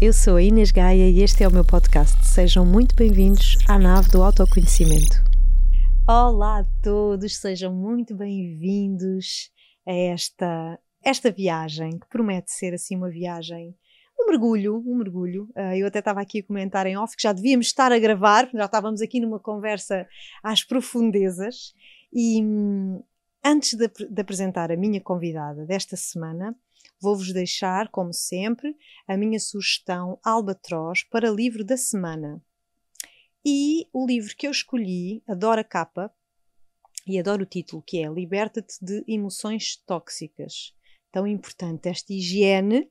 eu sou a Inês Gaia e este é o meu podcast. Sejam muito bem-vindos à nave do autoconhecimento. Olá a todos, sejam muito bem-vindos a esta, esta viagem que promete ser assim uma viagem um mergulho, um mergulho. Uh, eu até estava aqui a comentar em off que já devíamos estar a gravar, já estávamos aqui numa conversa às profundezas. E hum, antes de, de, apresentar a minha convidada desta semana, vou-vos deixar, como sempre, a minha sugestão Albatroz para livro da semana. E o livro que eu escolhi, adoro a capa e adoro o título, que é Liberta-te de emoções tóxicas. Tão importante esta higiene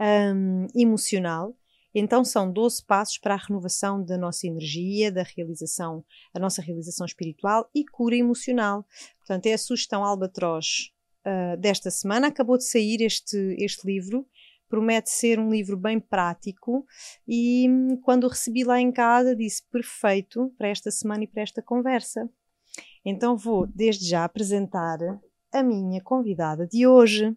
um, emocional. Então são 12 passos para a renovação da nossa energia, da realização, a nossa realização espiritual e cura emocional. Portanto, é a sugestão Albatroz uh, desta semana. Acabou de sair este, este livro. Promete ser um livro bem prático e hum, quando o recebi lá em casa disse perfeito para esta semana e para esta conversa. Então vou desde já apresentar a minha convidada de hoje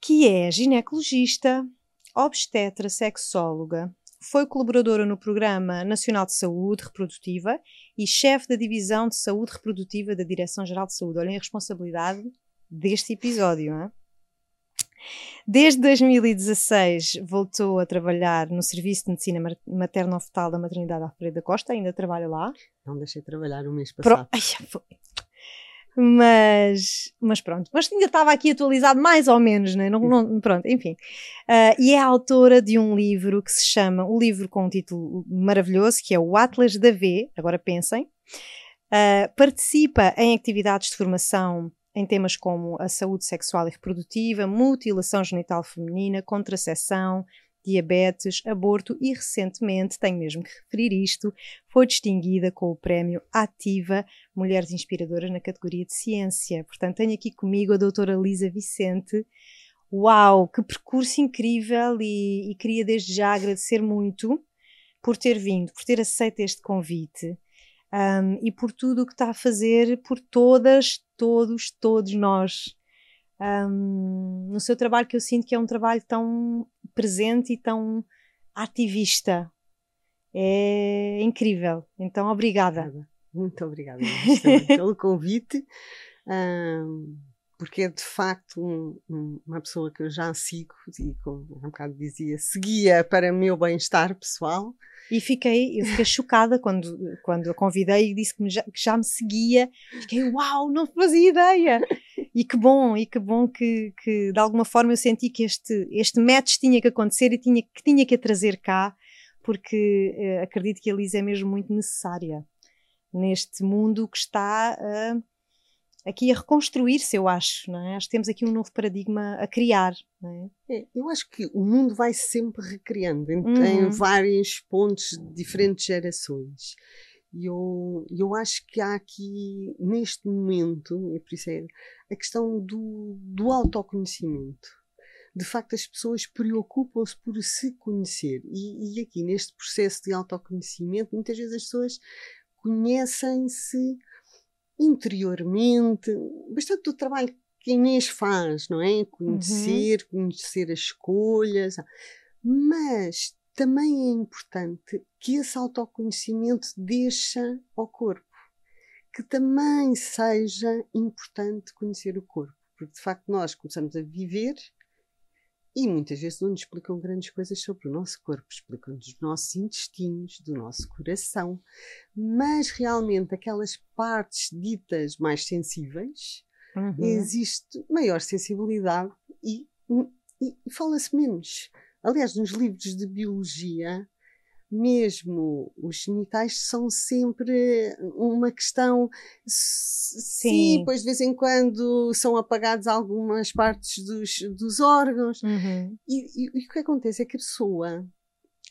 que é ginecologista, obstetra, sexóloga, foi colaboradora no Programa Nacional de Saúde Reprodutiva e chefe da Divisão de Saúde Reprodutiva da Direção-Geral de Saúde. Olhem a responsabilidade deste episódio. Hein? Desde 2016 voltou a trabalhar no Serviço de Medicina Materno-Fetal da Maternidade Alfredo da Costa, ainda trabalha lá. Não deixei de trabalhar o mês passado. Pro... Ai, mas, mas pronto, mas ainda estava aqui atualizado mais ou menos, né? não, não pronto, enfim. Uh, e é autora de um livro que se chama, o um livro com um título maravilhoso, que é o Atlas da V, agora pensem. Uh, participa em atividades de formação em temas como a saúde sexual e reprodutiva, mutilação genital feminina, contracepção, diabetes, aborto e recentemente, tenho mesmo que referir isto, foi distinguida com o prémio Ativa Mulheres Inspiradoras na categoria de ciência. Portanto, tenho aqui comigo a doutora Lisa Vicente. Uau, que percurso incrível e, e queria desde já agradecer muito por ter vindo, por ter aceito este convite um, e por tudo o que está a fazer por todas, todos, todos nós um, no seu trabalho que eu sinto que é um trabalho tão presente e tão ativista. É incrível. Então, obrigada. Muito obrigada pelo convite, um, porque é de facto um, um, uma pessoa que eu já sigo e, como um bocado dizia, seguia para o meu bem-estar pessoal. E fiquei, eu fiquei chocada quando, quando a convidei e disse que, já, que já me seguia. Fiquei, uau, não fazia ideia! E que bom, e que bom que, que de alguma forma eu senti que este, este match tinha que acontecer e tinha, que tinha que a trazer cá, porque eh, acredito que a Lisa é mesmo muito necessária neste mundo que está uh, aqui a reconstruir-se, eu acho. Não é? Acho que temos aqui um novo paradigma a criar. É? É, eu acho que o mundo vai sempre recriando em, uhum. em vários pontos de diferentes gerações. E eu, eu acho que há aqui, neste momento, e por isso é a questão do, do autoconhecimento. De facto, as pessoas preocupam-se por se conhecer. E, e aqui, neste processo de autoconhecimento, muitas vezes as pessoas conhecem-se interiormente. Bastante do trabalho que a Inês faz, não é? Conhecer, uhum. conhecer as escolhas. Mas também é importante que esse autoconhecimento deixa ao corpo. Que também seja importante conhecer o corpo. Porque de facto nós começamos a viver e muitas vezes não nos explicam grandes coisas sobre o nosso corpo, explicam-nos dos nossos intestinos, do nosso coração, mas realmente aquelas partes ditas mais sensíveis, uhum. existe maior sensibilidade e, e, e fala-se menos. Aliás, nos livros de biologia, mesmo os genitais são sempre uma questão. Sim, sim pois de vez em quando são apagados algumas partes dos, dos órgãos. Uhum. E, e, e, o que acontece é que a pessoa,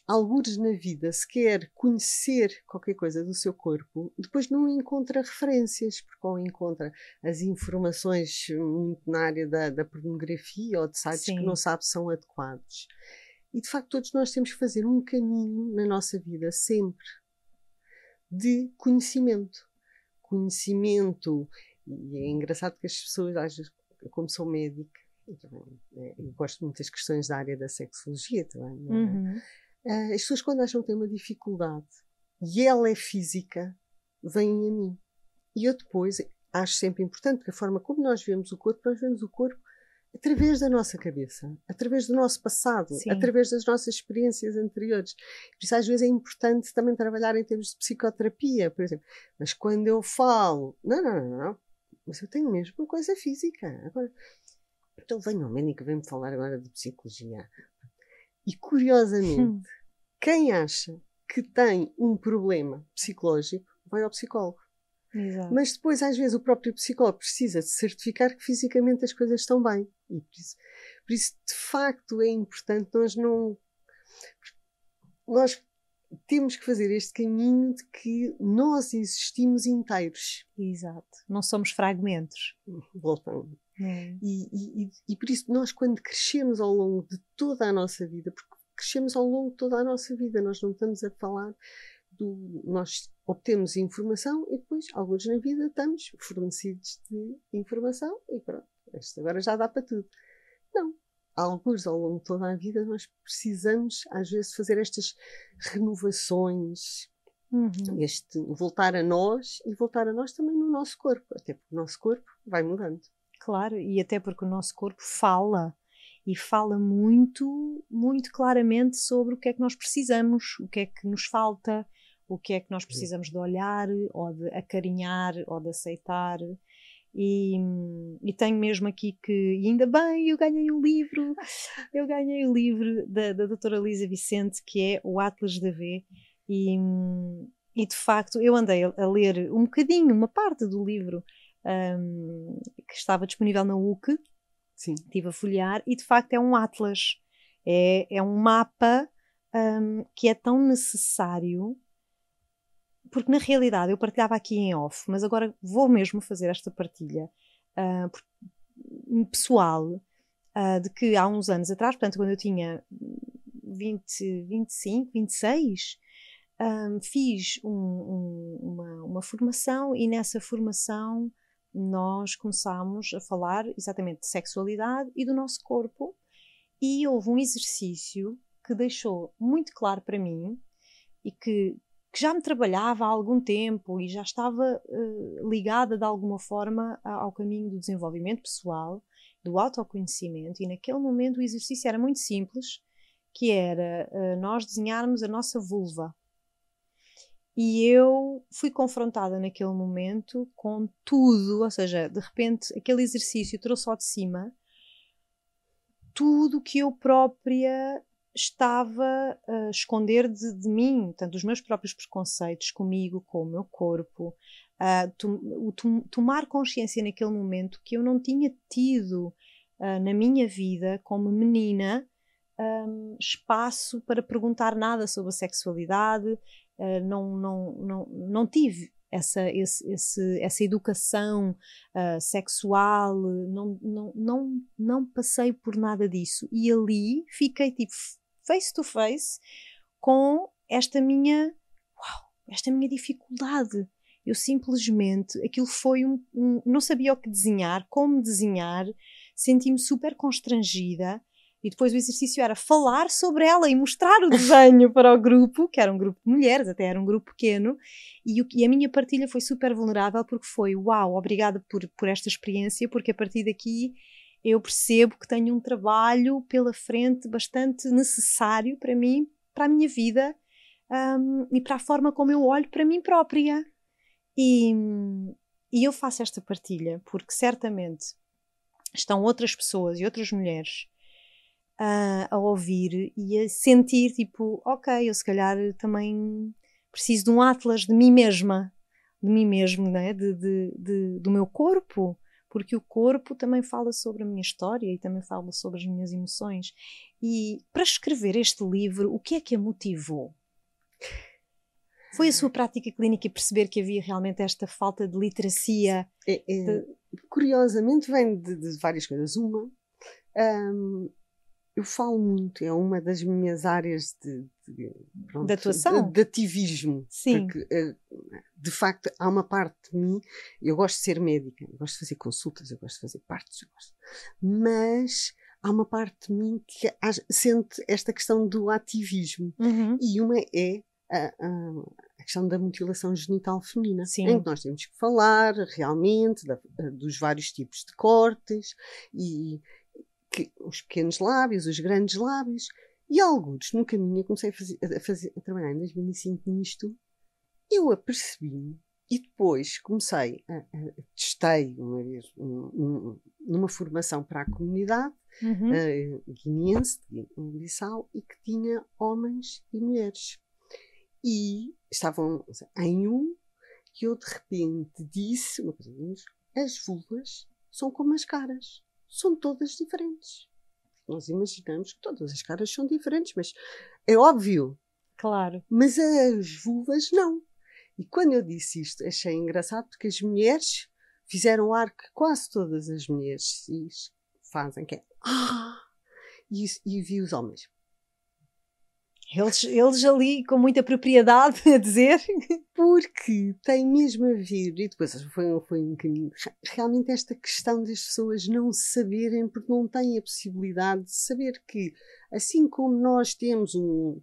alguns na vida, se quer conhecer qualquer coisa do seu corpo, depois não encontra referências, porque ou encontra as informações muito na área da, da pornografia ou de sites sim. que não sabe se são adequados. E de facto, todos nós temos que fazer um caminho na nossa vida, sempre, de conhecimento. Conhecimento. E é engraçado que as pessoas, como sou médica, é, eu gosto muito das questões da área da sexologia também. É? Uhum. Uh, as pessoas, quando acham que têm uma dificuldade e ela é física, vêm a mim. E eu depois acho sempre importante que a forma como nós vemos o corpo, nós vemos o corpo através da nossa cabeça, através do nosso passado, Sim. através das nossas experiências anteriores. Por isso, às vezes, é importante também trabalhar em termos de psicoterapia, por exemplo. Mas quando eu falo, não, não, não, não, mas eu tenho mesmo uma coisa física. Agora, então venha ao médico, vem-me falar agora de psicologia. E curiosamente, hum. quem acha que tem um problema psicológico vai ao psicólogo. Exato. Mas depois, às vezes, o próprio psicólogo precisa de certificar que fisicamente as coisas estão bem. E por isso, por isso de facto, é importante nós não. Nós temos que fazer este caminho de que nós existimos inteiros. Exato. Não somos fragmentos. Voltando. É. E, e, e, por isso, nós, quando crescemos ao longo de toda a nossa vida, porque crescemos ao longo de toda a nossa vida, nós não estamos a falar do. Nós obtemos informação e depois, alguns na vida, estamos fornecidos de informação e pronto, isto agora já dá para tudo. Não. Alguns ao longo de toda a vida nós precisamos, às vezes, fazer estas renovações, uhum. este voltar a nós e voltar a nós também no nosso corpo, até porque o nosso corpo vai mudando. Claro, e até porque o nosso corpo fala e fala muito, muito claramente sobre o que é que nós precisamos, o que é que nos falta, o que é que nós precisamos de olhar, ou de acarinhar, ou de aceitar. E, e tenho mesmo aqui que, e ainda bem, eu ganhei um livro, eu ganhei o um livro da, da doutora Lisa Vicente, que é o Atlas da V, e, e de facto eu andei a, a ler um bocadinho, uma parte do livro um, que estava disponível na UC, Sim. estive a folhear, e de facto é um atlas, é, é um mapa um, que é tão necessário porque na realidade eu partilhava aqui em off, mas agora vou mesmo fazer esta partilha uh, pessoal uh, de que há uns anos atrás, portanto, quando eu tinha 20, 25, 26, um, fiz um, um, uma, uma formação e nessa formação nós começámos a falar exatamente de sexualidade e do nosso corpo e houve um exercício que deixou muito claro para mim e que que já me trabalhava há algum tempo e já estava uh, ligada de alguma forma ao caminho do desenvolvimento pessoal, do autoconhecimento, e naquele momento o exercício era muito simples, que era uh, nós desenharmos a nossa vulva. E eu fui confrontada naquele momento com tudo, ou seja, de repente aquele exercício trouxe ao de cima tudo que eu própria estava a esconder de, de mim, tanto os meus próprios preconceitos comigo, com o meu corpo, to, o to, tomar consciência naquele momento que eu não tinha tido uh, na minha vida, como menina, um, espaço para perguntar nada sobre a sexualidade, uh, não, não, não, não tive essa, esse, esse, essa educação uh, sexual, não, não, não, não passei por nada disso. E ali fiquei tipo face to face com esta minha, uau, esta minha dificuldade. Eu simplesmente, aquilo foi um, um não sabia o que desenhar, como desenhar, senti-me super constrangida. E depois o exercício era falar sobre ela e mostrar o desenho para o grupo, que era um grupo de mulheres, até era um grupo pequeno, e, o, e a minha partilha foi super vulnerável porque foi, uau, obrigada por, por esta experiência, porque a partir daqui eu percebo que tenho um trabalho pela frente bastante necessário para mim, para a minha vida um, e para a forma como eu olho para mim própria. E, e eu faço esta partilha porque certamente estão outras pessoas e outras mulheres uh, a ouvir e a sentir tipo, ok, eu se calhar também preciso de um atlas de mim mesma, de mim mesmo, né? de, de, de do meu corpo, porque o corpo também fala sobre a minha história e também fala sobre as minhas emoções. E para escrever este livro, o que é que a motivou? Foi a sua prática clínica e perceber que havia realmente esta falta de literacia? É, é, de... Curiosamente, vem de, de, várias coisas. Uma, um, eu falo muito, é uma das minhas áreas de, pronto, de atuação, de, de, ativismo. Sim. Porque, eh, de facto, há uma parte de mim, eu gosto de ser médica, eu gosto de fazer consultas, eu gosto de fazer partos, gosto, mas há uma parte de mim que sente esta questão do ativismo. Uhum. E uma é a, a, a, questão da mutilação genital feminina, Sim. em que nós temos que falar realmente da, dos vários tipos de cortes e que, os pequenos lábios, os grandes lábios. E alguns no caminho eu comecei a, fazer, a, fazer, a trabalhar em 2005 nisto, eu apercebi-me e depois comecei a, a testei uma vez um, um, numa formação para a comunidade uhum. uh, guineense, de Bissau, e que tinha homens e mulheres. E estavam em um, que eu de repente disse, uma coisa as vulvas são como as caras são todas diferentes. Nós imaginamos que todas as caras são diferentes, mas é óbvio. Claro. Mas as vulvas não. E quando eu disse isto, achei engraçado porque as mulheres fizeram o ar que quase todas as mulheres cis fazem, que é ah! E, e vi os homens. Eles, eles ali com muita propriedade a dizer. Porque tem mesmo a ver, e depois foi, foi um caminho, realmente esta questão das pessoas não saberem, porque não têm a possibilidade de saber que, assim como nós temos um,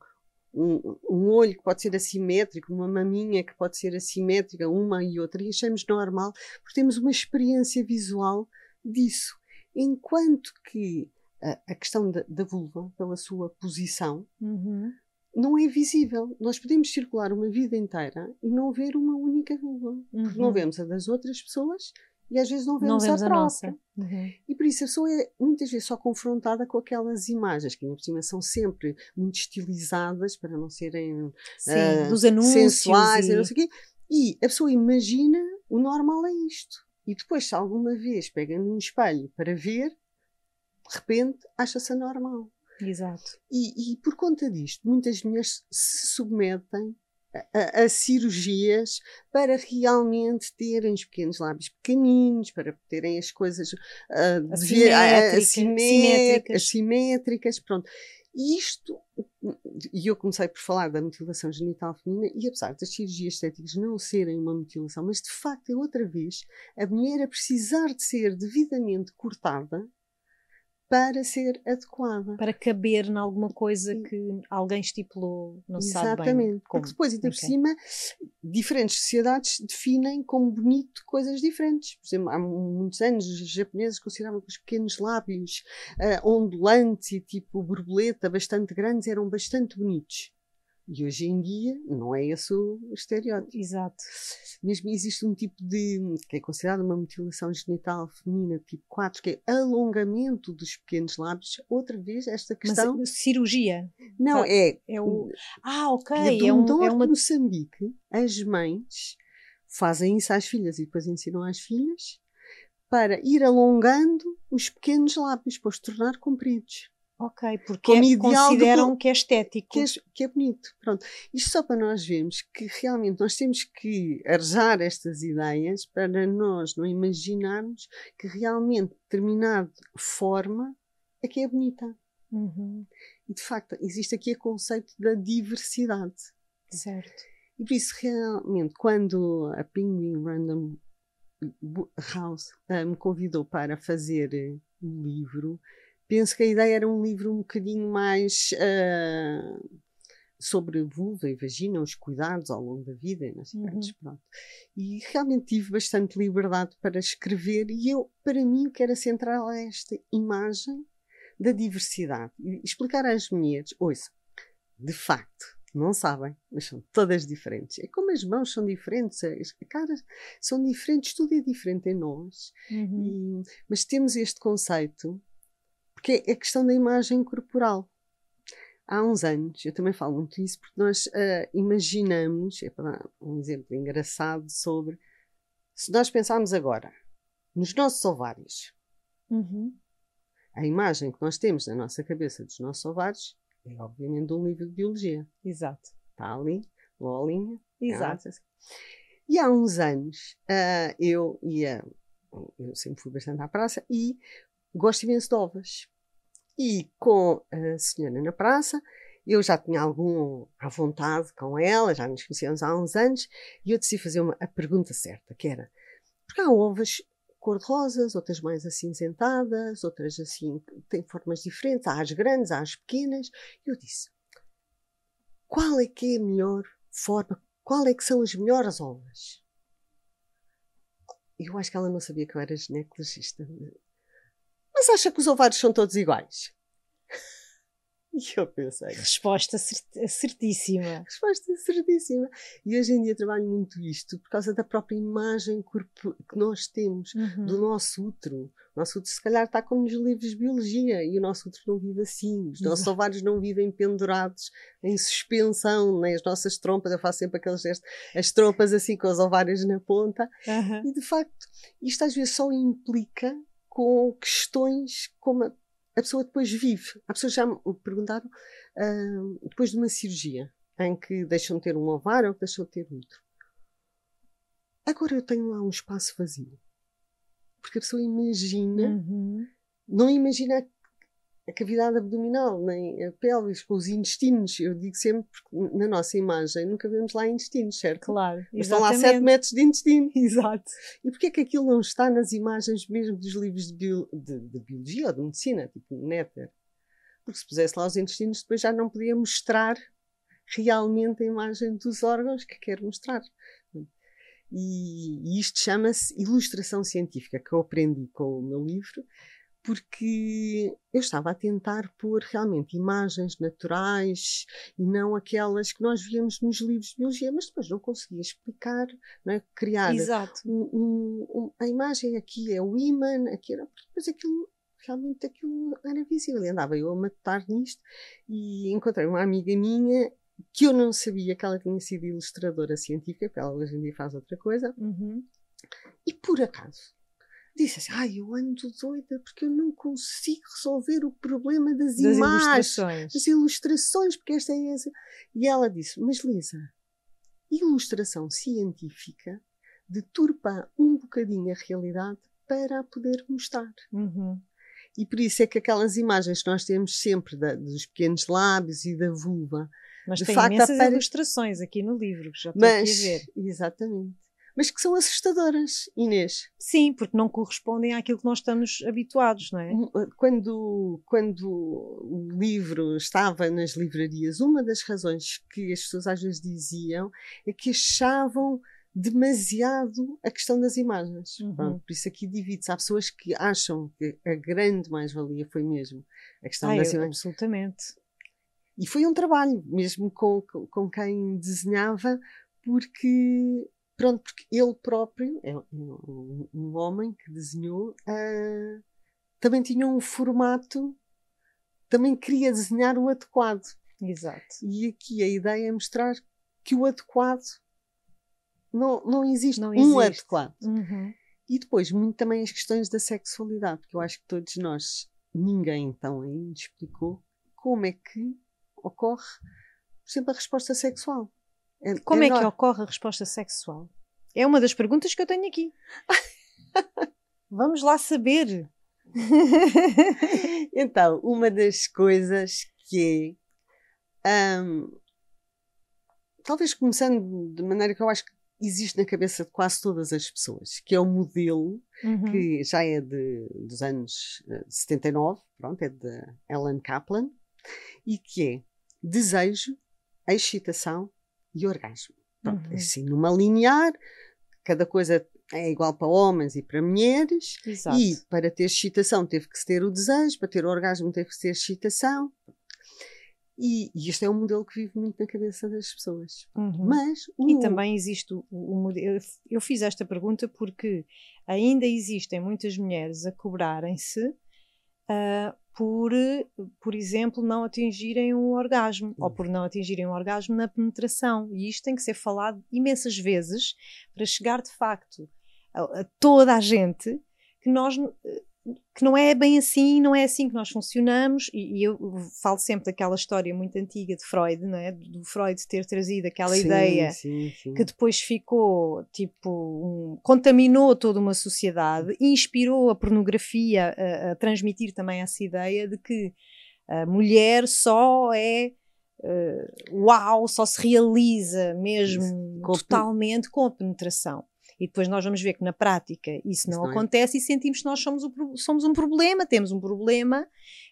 um, um, olho que pode ser assimétrico, uma maminha que pode ser assimétrica, uma e outra, e achamos normal, porque temos uma experiência visual disso. Enquanto que a, a questão da, da, vulva, pela sua posição, uhum. não é visível. Nós podemos circular uma vida inteira e não ver uma única vulva. Uhum. Porque não vemos a das outras pessoas e às vezes não vemos, não vemos a, a própria. nossa. Uhum. E por isso a pessoa é muitas vezes só confrontada com aquelas imagens que, por cima, são sempre muito estilizadas para não serem Sim, uh, dos anúncios sensuais e... e não sei o quê. E a pessoa imagina o normal é isto. E depois, se alguma vez pega num espelho para ver, de repente acha-se anormal. Exato. E, e, por conta disto, muitas mulheres se submetem a, a, cirurgias para realmente terem os pequenos lábios pequeninos, para terem as coisas uh, assimétricas, assimétricas, assimétricas, pronto. E isto, e eu comecei por falar da mutilação genital feminina, e apesar das cirurgias estéticas não serem uma mutilação, mas de facto é outra vez a mulher a precisar de ser devidamente cortada para ser adequada. Para caber em alguma coisa que alguém estipulou, não Exatamente. sabe bem como. Porque depois, ainda okay. por cima, diferentes sociedades definem como bonito coisas diferentes. Por exemplo, há muitos anos os japoneses consideravam que os pequenos lábios uh, ondulantes e tipo borboleta bastante grandes eram bastante bonitos. E hoje em dia não é esse o estereótipo. Exato. Mesmo existe um tipo de. que é considerado uma mutilação genital feminina tipo 4, que é alongamento dos pequenos lábios. Outra vez, esta questão. Mas cirurgia? Não, é. é o... Ah, ok. É, é, um, é uma. Moçambique, as mães fazem isso às filhas e depois ensinam às filhas para ir alongando os pequenos lábios para os tornar compridos. Ok, porque é, consideram que é estético. Que é, que é, bonito. Pronto. Isto só para nós vermos que realmente nós temos que arejar estas ideias para nós não imaginarmos que realmente determinada forma é que é bonita. Uhum. E de facto, existe aqui o conceito da diversidade. Certo. E por isso, realmente, quando a Penguin Random House uh, me convidou para fazer o um livro, penso que a ideia era um livro um bocadinho mais uh, sobre vulva e vagina, os cuidados ao longo da vida e uhum. pronto. E realmente tive bastante liberdade para escrever e eu, para mim, o que era central é esta imagem da diversidade. E explicar às mulheres, ouça, de facto, não sabem, mas são todas diferentes. É como as mãos são diferentes, as caras são diferentes, tudo é diferente em nós. Uhum. E, mas temos este conceito porque é a questão da imagem corporal. Há uns anos, eu também falo muito isso, porque nós uh, imaginamos, é para dar um exemplo engraçado sobre, se nós pensarmos agora nos nossos ovários, uhum. a imagem que nós temos na nossa cabeça dos nossos ovários é obviamente um livro de biologia. Exato. Está ali, bolinha. Exato. Assim. E há uns anos, uh, eu ia, eu sempre fui bastante à praça e gosto imenso de ovas. E com a senhora na praça, eu já tinha algum à vontade com ela, já nos conhecíamos há uns anos, e eu decidi fazer uma, a pergunta certa, que era, porque há ovas cor-de-rosas, outras mais acinzentadas, outras assim, têm formas diferentes, há as grandes, há as pequenas. Eu disse, qual é que é a melhor forma, qual é que são as melhores ovas? Eu acho que ela não sabia que eu era ginecologista. Mas acha que os ovários são todos iguais? E eu pensei. Resposta certíssima. Resposta certíssima. E hoje em dia trabalho muito isto por causa da própria imagem que nós temos uhum. do nosso útero. O nosso útero, se calhar, está como nos livros de biologia e o nosso útero não vive assim. Os nossos ovários não vivem pendurados em suspensão, nem as nossas trompas. Eu faço sempre aqueles gestos, as trompas assim com os ovários na ponta. Uhum. E de facto, isto às vezes só implica com questões como a a pessoa depois vive. Há pessoas já me perguntaram uh, depois de uma cirurgia em que deixam de ter um ovário ou que deixam de ter outro. Agora eu tenho lá um espaço vazio. Porque a pessoa imagina, uhum. não imagina a cavidade abdominal, nem a pelvis, com os intestinos. Eu digo sempre, porque na nossa imagem nunca vemos lá intestinos, certo? Claro. Mas estão lá 7 metros de intestino. Exato. E porquê é que aquilo não está nas imagens mesmo dos livros de, bio, de, de biologia ou de medicina, tipo Néter? Porque se pusesse lá os intestinos, depois já não podia mostrar realmente a imagem dos órgãos que quer mostrar. E, e isto chama-se ilustração científica, que eu aprendi com o meu livro, porque eu estava a tentar pôr realmente imagens naturais e não aquelas que nós víamos nos livros de biologia, mas depois não conseguia explicar, não é? criar um, um, a imagem aqui é o imã, aqui era, depois aquilo realmente aquilo era visível. E andava eu a matar nisto e encontrei uma amiga minha que eu não sabia que ela tinha sido ilustradora científica, porque ela hoje em dia faz outra coisa. Uhum. E por acaso disse assim: Ai, eu ando doida porque eu não consigo resolver o problema das, das imagens, ilustrações. das ilustrações, porque esta é essa. E ela disse: Mas Lisa, ilustração científica deturpa um bocadinho a realidade para a poder mostrar. Uhum. E por isso é que aquelas imagens que nós temos sempre da, dos pequenos lábios e da vulva. Mas de tem facto, imensas apare... ilustrações aqui no livro, que já estou Mas, aqui a ver. Exatamente mas que são assustadoras, Inês. Sim, porque não correspondem àquilo que nós estamos habituados, não é? Hum, eh, quando, quando o livro estava nas livrarias, uma das razões que as pessoas às vezes diziam é que achavam demasiado a questão das imagens. Uhum. Pronto, por isso aqui divide-se. Há pessoas que acham que a grande mais-valia foi mesmo a questão ah, das eu, imagens. Absolutamente. E foi um trabalho, mesmo com, com quem desenhava, porque Pronto, porque ele próprio, é um, um homem que desenhou, uh, também tinha um formato, também queria desenhar o adequado. Exato. E aqui a ideia é mostrar que o adequado não, não existe não um existe. adequado. Uhum. E depois, muito também as questões da sexualidade, porque eu acho que todos nós, ninguém então ainda explicou como é que ocorre, por exemplo, a resposta sexual. Como é, é que ocorre a resposta sexual? É uma das perguntas que eu tenho aqui. Vamos lá saber. então, uma das coisas que é. Um, talvez começando de maneira que eu acho que existe na cabeça de quase todas as pessoas, que é o modelo uhum. que já é de, dos anos 79, eh, pronto, é de Ellen Kaplan, e que é desejo, excitação e orgasmo. Pronto, uhum. assim, numa linear, cada coisa é igual para homens e para mulheres. Exato. E para ter excitação teve que se ter o desejo, para ter orgasmo teve que ter excitação. E, e este é um modelo que vive muito na cabeça das pessoas. Uhum. Mas o... E também existe o, o modelo. Eu fiz esta pergunta porque ainda existem muitas mulheres a cobrarem-se uh, por, por exemplo, não atingirem um orgasmo ou por não atingirem um orgasmo na penetração. E isto tem que ser falado imensas vezes para chegar de facto a, a toda a gente que nós que não é bem assim, não é assim que nós funcionamos, e, e, eu falo sempre daquela história muito antiga de Freud, não é? do Freud ter trazido aquela sim, ideia sim, sim. que depois ficou, tipo, um, contaminou toda uma sociedade, inspirou a pornografia a, a, transmitir também essa ideia de que A mulher só é uh, uau, só se realiza mesmo com totalmente com a penetração. E depois nós vamos ver que na prática isso não, não é. acontece é. e sentimos que nós somos, o, somos um problema, temos um problema.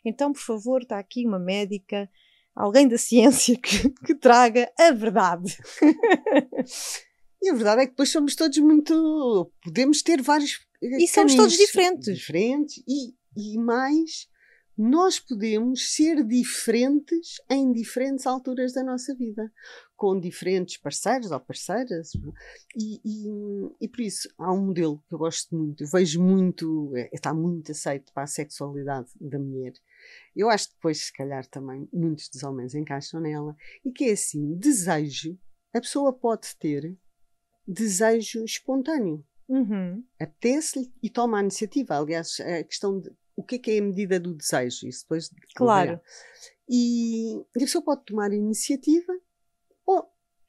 Então, por favor, está aqui uma médica, alguém da ciência que, que traga a verdade. E a verdade é que depois somos todos muito. Podemos ter vários. E somos todos diferentes. Diferentes e, e mais, nós podemos ser diferentes em diferentes alturas da nossa vida, com diferentes parceiros ou parceiras. E, e, e por isso há um modelo que eu gosto muito, eu vejo muito, é, está muito aceito para a sexualidade da mulher. Eu acho que depois, se calhar, também muitos dos homens encaixam nela, e que é assim: desejo, a pessoa pode ter desejo espontâneo. Uhum. Apetece-lhe e toma a iniciativa. Aliás, a questão de o que é, que é a medida do desejo, isso depois. Claro. E a pessoa pode tomar a iniciativa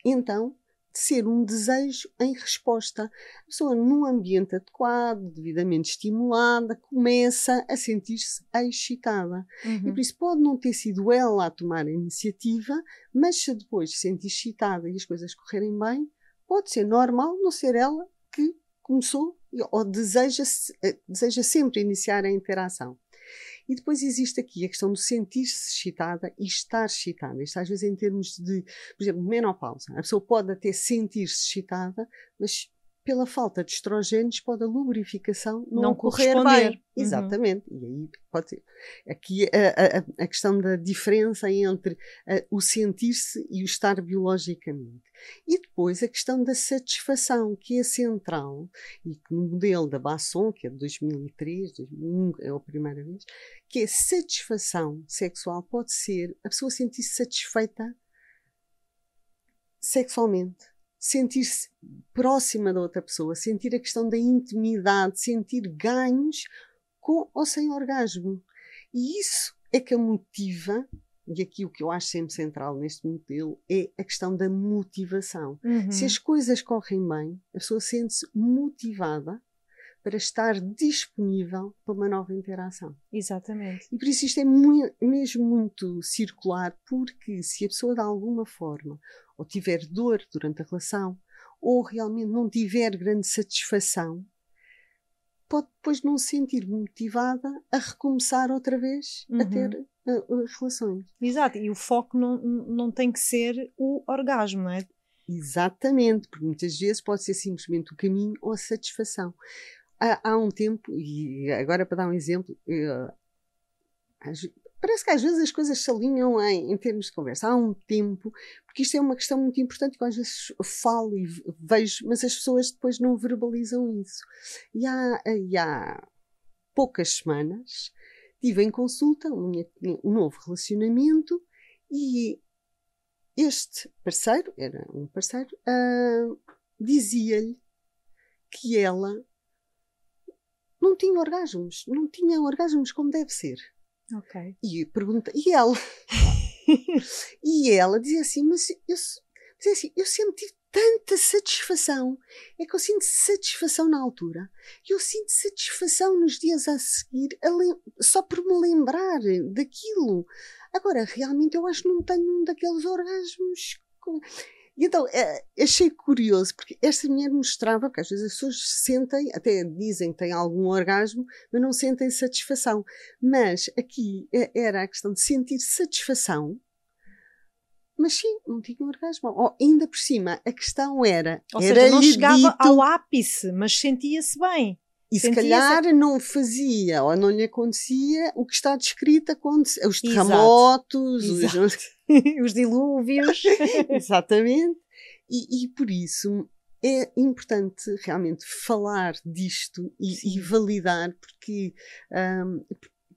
então de ser um desejo em resposta. A pessoa, num ambiente adequado, devidamente estimulada, começa a sentir-se excitada. Uhum. E por isso pode não ter sido ela a tomar a iniciativa, mas se depois se sentir excitada e as coisas correrem bem, pode ser normal não ser ela que começou ou deseja, eh, deseja sempre iniciar a interação. E depois existe aqui a questão de sentir-se excitada e estar excitada. Isto às vezes em termos de, por exemplo, menopausa. A pessoa pode até sentir-se excitada, mas pela falta de estrogênios pode a lubrificação não, não correr bem. Uhum. Exatamente. E aí pode ser. Aqui a, a, a questão da diferença entre a, o sentir-se e o estar biologicamente. E depois a questão da satisfação, que é central, e que no modelo da Basson, que é de 2003, 2001, é a primeira vez, que é satisfação sexual pode ser a pessoa sentir-se satisfeita sexualmente sentir-se próxima da outra pessoa, sentir a questão da intimidade, sentir ganhos com ou sem orgasmo. E isso é que a motiva, e aqui o que eu acho sempre central neste modelo é a questão da motivação. Uhum. Se as coisas correm bem, a pessoa sente-se motivada para estar disponível para uma nova interação. Exatamente. E por isso isto é muito, mesmo muito circular, porque se a pessoa de alguma forma ou tiver dor durante a relação, ou realmente não tiver grande satisfação, pode depois não se sentir motivada a recomeçar outra vez uhum. a ter uh, relações. Exato, e o foco não, não tem que ser o orgasmo, não é? Exatamente, porque muitas vezes pode ser simplesmente o caminho ou a satisfação. Há, um tempo, e agora para dar um exemplo, eu, parece que às vezes as coisas se alinham em, em, termos de conversa. Há um tempo, porque isto é uma questão muito importante que às vezes falo e vejo, mas as pessoas depois não verbalizam isso. E há, e há poucas semanas tive em consulta um, um novo relacionamento e este parceiro, era um parceiro, uh, dizia-lhe que ela não tinha orgasmos, não tinha orgasmos como deve ser. Ok. E pergunta, e ela? e ela dizia assim, mas eu, dizia assim, eu senti tanta satisfação. É que eu sinto satisfação na altura. Eu sinto satisfação nos dias a seguir, a só por me lembrar daquilo. Agora, realmente, eu acho que não tenho um daqueles orgasmos. E então é, achei curioso, porque esta mulher mostrava, porque às vezes as pessoas sentem, até dizem que têm algum orgasmo, mas não sentem satisfação. Mas aqui é, era a questão de sentir satisfação, mas sim, não tinha orgasmo. Ou, ainda por cima, a questão era. Ou era seja, não chegava dito, ao ápice, mas sentia-se bem. E se calhar não fazia ou não lhe acontecia o que está descrito acontecer. Os terremotos, Exato. Os... os dilúvios. Exatamente. E, e, por isso é importante realmente falar disto e, e validar, porque, um,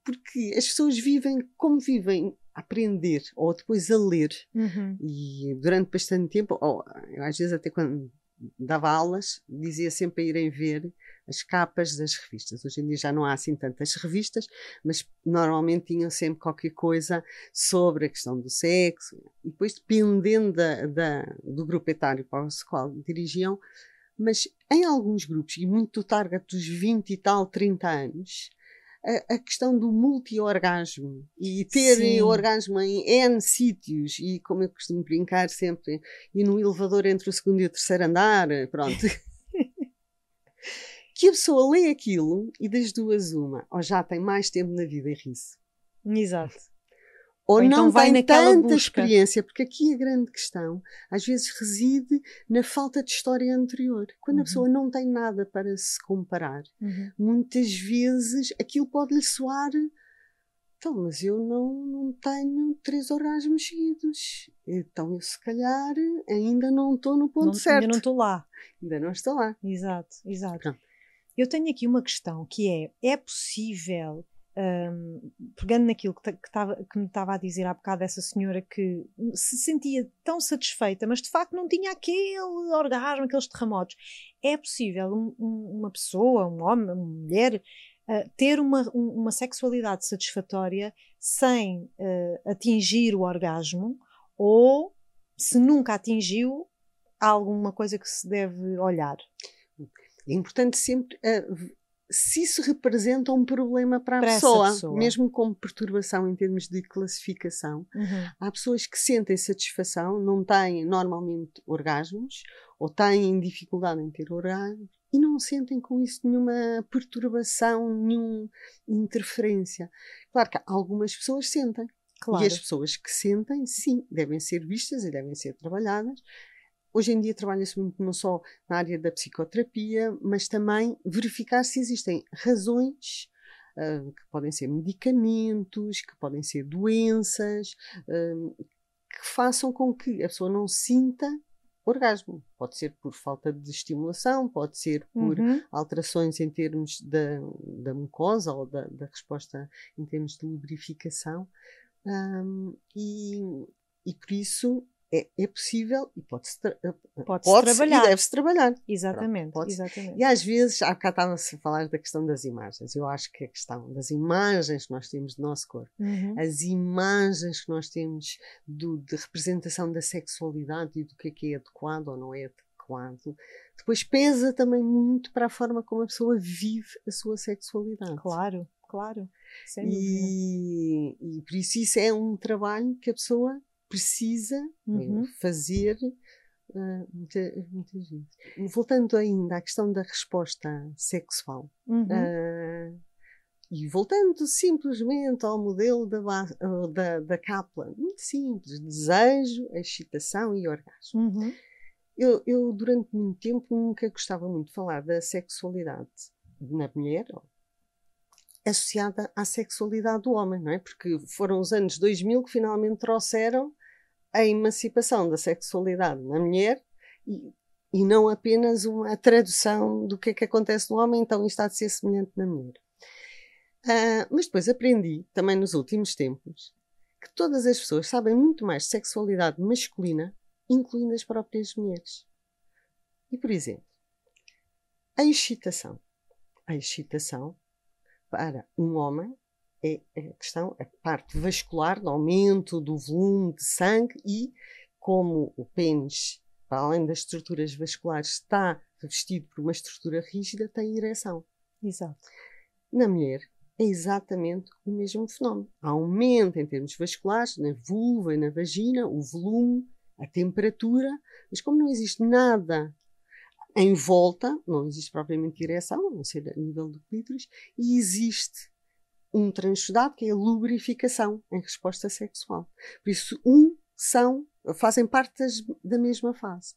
porque as pessoas vivem como vivem a aprender ou depois a ler. Uhum. E durante bastante tempo, ou às vezes até quando dava aulas, dizia sempre a irem ver as capas das revistas. Hoje em dia já não há assim tantas revistas, mas normalmente tinham sempre qualquer coisa sobre a questão do sexo. E depois, dependendo da, da, do grupo etário para o qual dirigiam, mas em alguns grupos, e muito do target dos 20 e tal, 30 anos, a, a questão do multi-orgasmo e ter orgasmo em N sítios e, como eu costumo brincar sempre, e no elevador entre o segundo e o terceiro andar, pronto. que a pessoa lê aquilo e das duas uma, ou já tem mais tempo na vida e ri-se. Exato ou, ou então não tem tanta busca. experiência, porque aqui a grande questão às vezes reside na falta de história anterior. Quando uhum. a pessoa não tem nada para se comparar, uhum. muitas vezes aquilo pode-lhe soar. Então, mas eu não, não tenho três orgasmos seguidos. Então, eu se calhar ainda não estou no ponto não, certo. Ainda não estou lá. Ainda não estou lá. Exato, exato. Pronto. Eu tenho aqui uma questão que é: é possível um, pegando naquilo que, que, tava, que me estava a dizer há bocado essa senhora que se sentia tão satisfeita, mas de facto não tinha aquele orgasmo, aqueles terremotos. É possível um, um, uma pessoa, um homem, uma mulher, uh, ter uma, uma sexualidade satisfatória sem uh, atingir o orgasmo ou se nunca atingiu, há alguma coisa que se deve olhar? É importante sempre uh, se isso representa um problema para a para pessoa, pessoa, mesmo com perturbação em termos de classificação. Uhum. Há pessoas que sentem satisfação, não têm normalmente orgasmos, ou têm dificuldade em ter orgasmos, e não sentem com isso nenhuma perturbação, nenhuma interferência. Claro que algumas pessoas sentem. Claro. E as pessoas que sentem, sim, devem ser vistas e devem ser trabalhadas, Hoje em dia trabalha-se muito não só na área da psicoterapia, mas também verificar se existem razões uh, que podem ser medicamentos, que podem ser doenças, uh, que façam com que a pessoa não sinta orgasmo. Pode ser por falta de estimulação, pode ser por uhum. alterações em termos da, da mucosa ou da, da resposta em termos de lubrificação. Um, e, e por isso é, é possível e pode-se tra eh, pode pode trabalhar. e deve-se trabalhar. Exatamente, Pronto, exatamente. E às vezes, há bocado estava-se a falar da questão das imagens. Eu acho que a questão das imagens que nós temos do nosso corpo, uhum. as imagens que nós temos do, de representação da sexualidade e do que é que é adequado ou não é adequado, depois pesa também muito para a forma como a pessoa vive a sua sexualidade. Claro, claro. E, e por isso isso é um trabalho que a pessoa precisa uhum. fazer uh, muitas, muitas vezes. Voltando ainda à questão da resposta sexual. Uhum. Uh, e voltando simplesmente ao modelo da, da, da Kaplan, muito simples: desejo, excitação e orgasmo. Uhum. Eu, eu, durante muito tempo, nunca gostava muito de falar da sexualidade na mulher, associada à sexualidade do homem, não é? Porque foram os anos 2000 que finalmente trouxeram a emancipação da sexualidade na mulher e, e não apenas uma tradução do que é que acontece no homem, então isto há de ser semelhante na mulher. Uh, mas depois aprendi, também nos últimos tempos, que todas as pessoas sabem muito mais de sexualidade masculina, incluindo as próprias mulheres. E, por exemplo, a excitação. A excitação para um homem é a questão, a parte vascular, do aumento do volume de sangue e como o pênis, para além das estruturas vasculares, está revestido por uma estrutura rígida, tem ereção. Exato. Na mulher é exatamente o mesmo fenómeno. Aumenta em termos vasculares, na vulva e na vagina, o volume, a temperatura, mas como não existe nada em volta, não existe propriamente ereção, a não ser a nível do clítoris, e existe um transudado, que é a lubrificação em resposta sexual. Por isso, um são, fazem parte das, da mesma fase.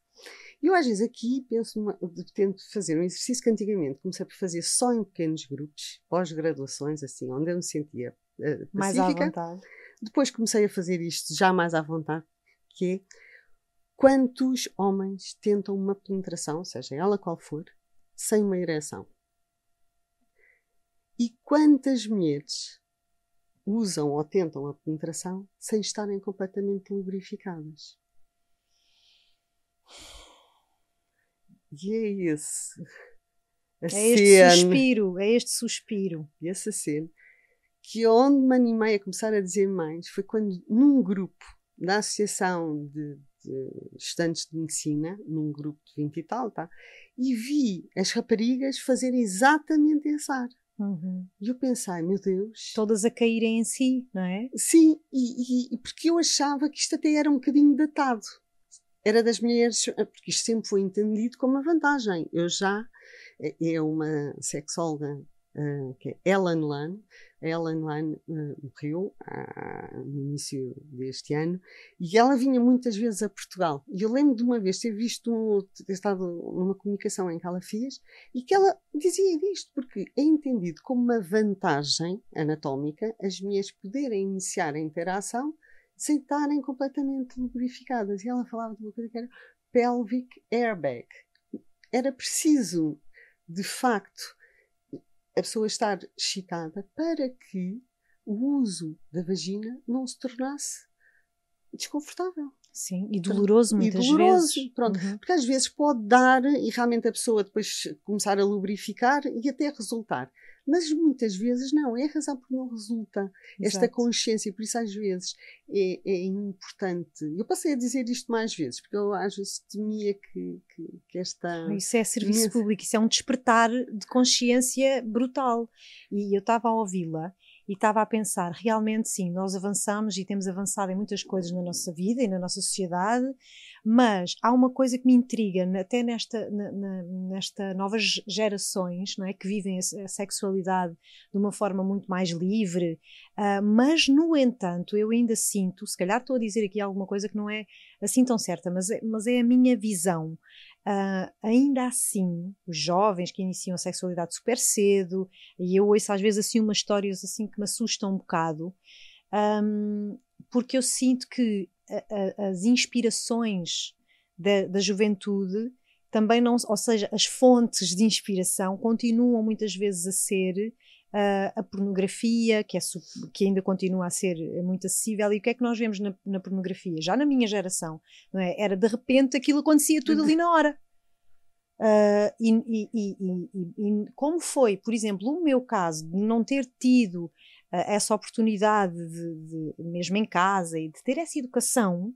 E eu às vezes aqui penso, numa, tento fazer um exercício que antigamente comecei por fazer só em pequenos grupos, pós-graduações, assim, onde eu me sentia uh, mais à vontade. Depois comecei a fazer isto já mais à vontade, que é quantos homens tentam uma penetração, seja ela qual for, sem uma ereção? E quantas mulheres usam ou tentam a penetração sem estarem completamente lubrificadas? E é esse. é este suspiro, é este suspiro. E essa cena que onde me animei a começar a dizer mais foi quando num grupo da Associação de, de Estudantes de Medicina, num grupo de 20 e tal, tá? e vi as raparigas fazerem exatamente esse ar Uhum. E eu pensei, meu Deus. Todas a caírem em si, não é? Sim, e, e, porque eu achava que isto até era um bocadinho datado. Era das mulheres, porque isto sempre foi entendido como uma vantagem. Eu já, é, é uma sexóloga que é Ellen Lan. A Ellen Lan uh, morreu uh, no início deste ano e ela vinha muitas vezes a Portugal. E eu lembro de uma vez ter visto, um, ter estado numa comunicação em que ela fez e que ela dizia isto, porque é entendido como uma vantagem anatómica as mulheres poderem iniciar a interação sem estarem completamente lubrificadas. E ela falava de uma coisa que era pelvic airbag. Era preciso, de facto, a pessoa estar excitada para que o uso da vagina não se tornasse desconfortável. Sim, e doloroso muitas e doloroso, vezes. Pronto, uhum. porque às vezes pode dar e realmente a pessoa depois começar a lubrificar e até resultar. Mas muitas vezes não, é a razão por não resulta Exato. esta consciência, por isso às vezes é, é, importante. Eu passei a dizer isto mais vezes, porque eu às vezes temia que, que, que esta. Isso é serviço público, isso é um despertar de consciência brutal. E eu estava a ouvi-la e estava a pensar, realmente sim, nós avançamos e temos avançado em muitas coisas na nossa vida e na nossa sociedade, mas há uma coisa que me intriga, até nesta, na, na, nesta novas gerações, não é, que vivem a, sexualidade de uma forma muito mais livre, uh, mas no entanto eu ainda sinto, se calhar estou a dizer aqui alguma coisa que não é assim tão certa, mas é, mas é a minha visão. Uh, ainda assim, os jovens que iniciam a sexualidade super cedo, e eu ouço às vezes assim umas histórias assim que me assustam um bocado, um, porque eu sinto que a, a, as inspirações da, da juventude também não, ou seja, as fontes de inspiração continuam muitas vezes a ser a pornografia, que, é, que ainda continua a ser muito acessível. E o que é que nós vemos na, na pornografia? Já na minha geração, é? Era de repente aquilo acontecia tudo ali na hora. Uh, e, e, e, e, como foi, por exemplo, o meu caso de não ter tido uh, essa oportunidade, de, de, mesmo em casa, e de ter essa educação,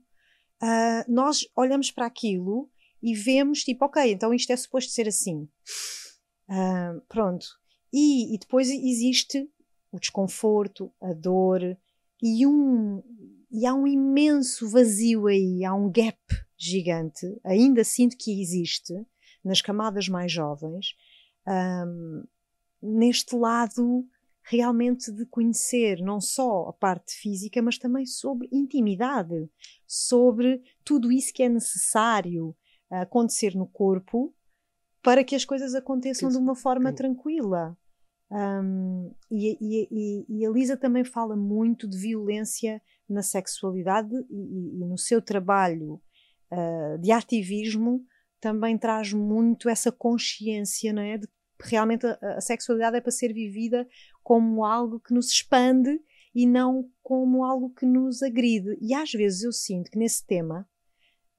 uh, nós olhamos para aquilo e vemos, tipo, ok, então isto é suposto ser assim. pronto. E, depois existe o desconforto, a dor e um e há um imenso vazio aí, há um gap gigante, ainda sinto que existe, nas camadas mais jovens, um, neste lado realmente de conhecer não só a parte física, mas também sobre intimidade, sobre tudo isso que é necessário acontecer no corpo para que as coisas aconteçam de uma forma tranquila. Um, e, e, e, a Lisa também fala muito de violência na sexualidade e, e no seu trabalho uh, de ativismo também traz muito essa consciência, não é? De que realmente a, a sexualidade é para ser vivida como algo que nos expande e não como algo que nos agride. E às vezes eu sinto que nesse tema,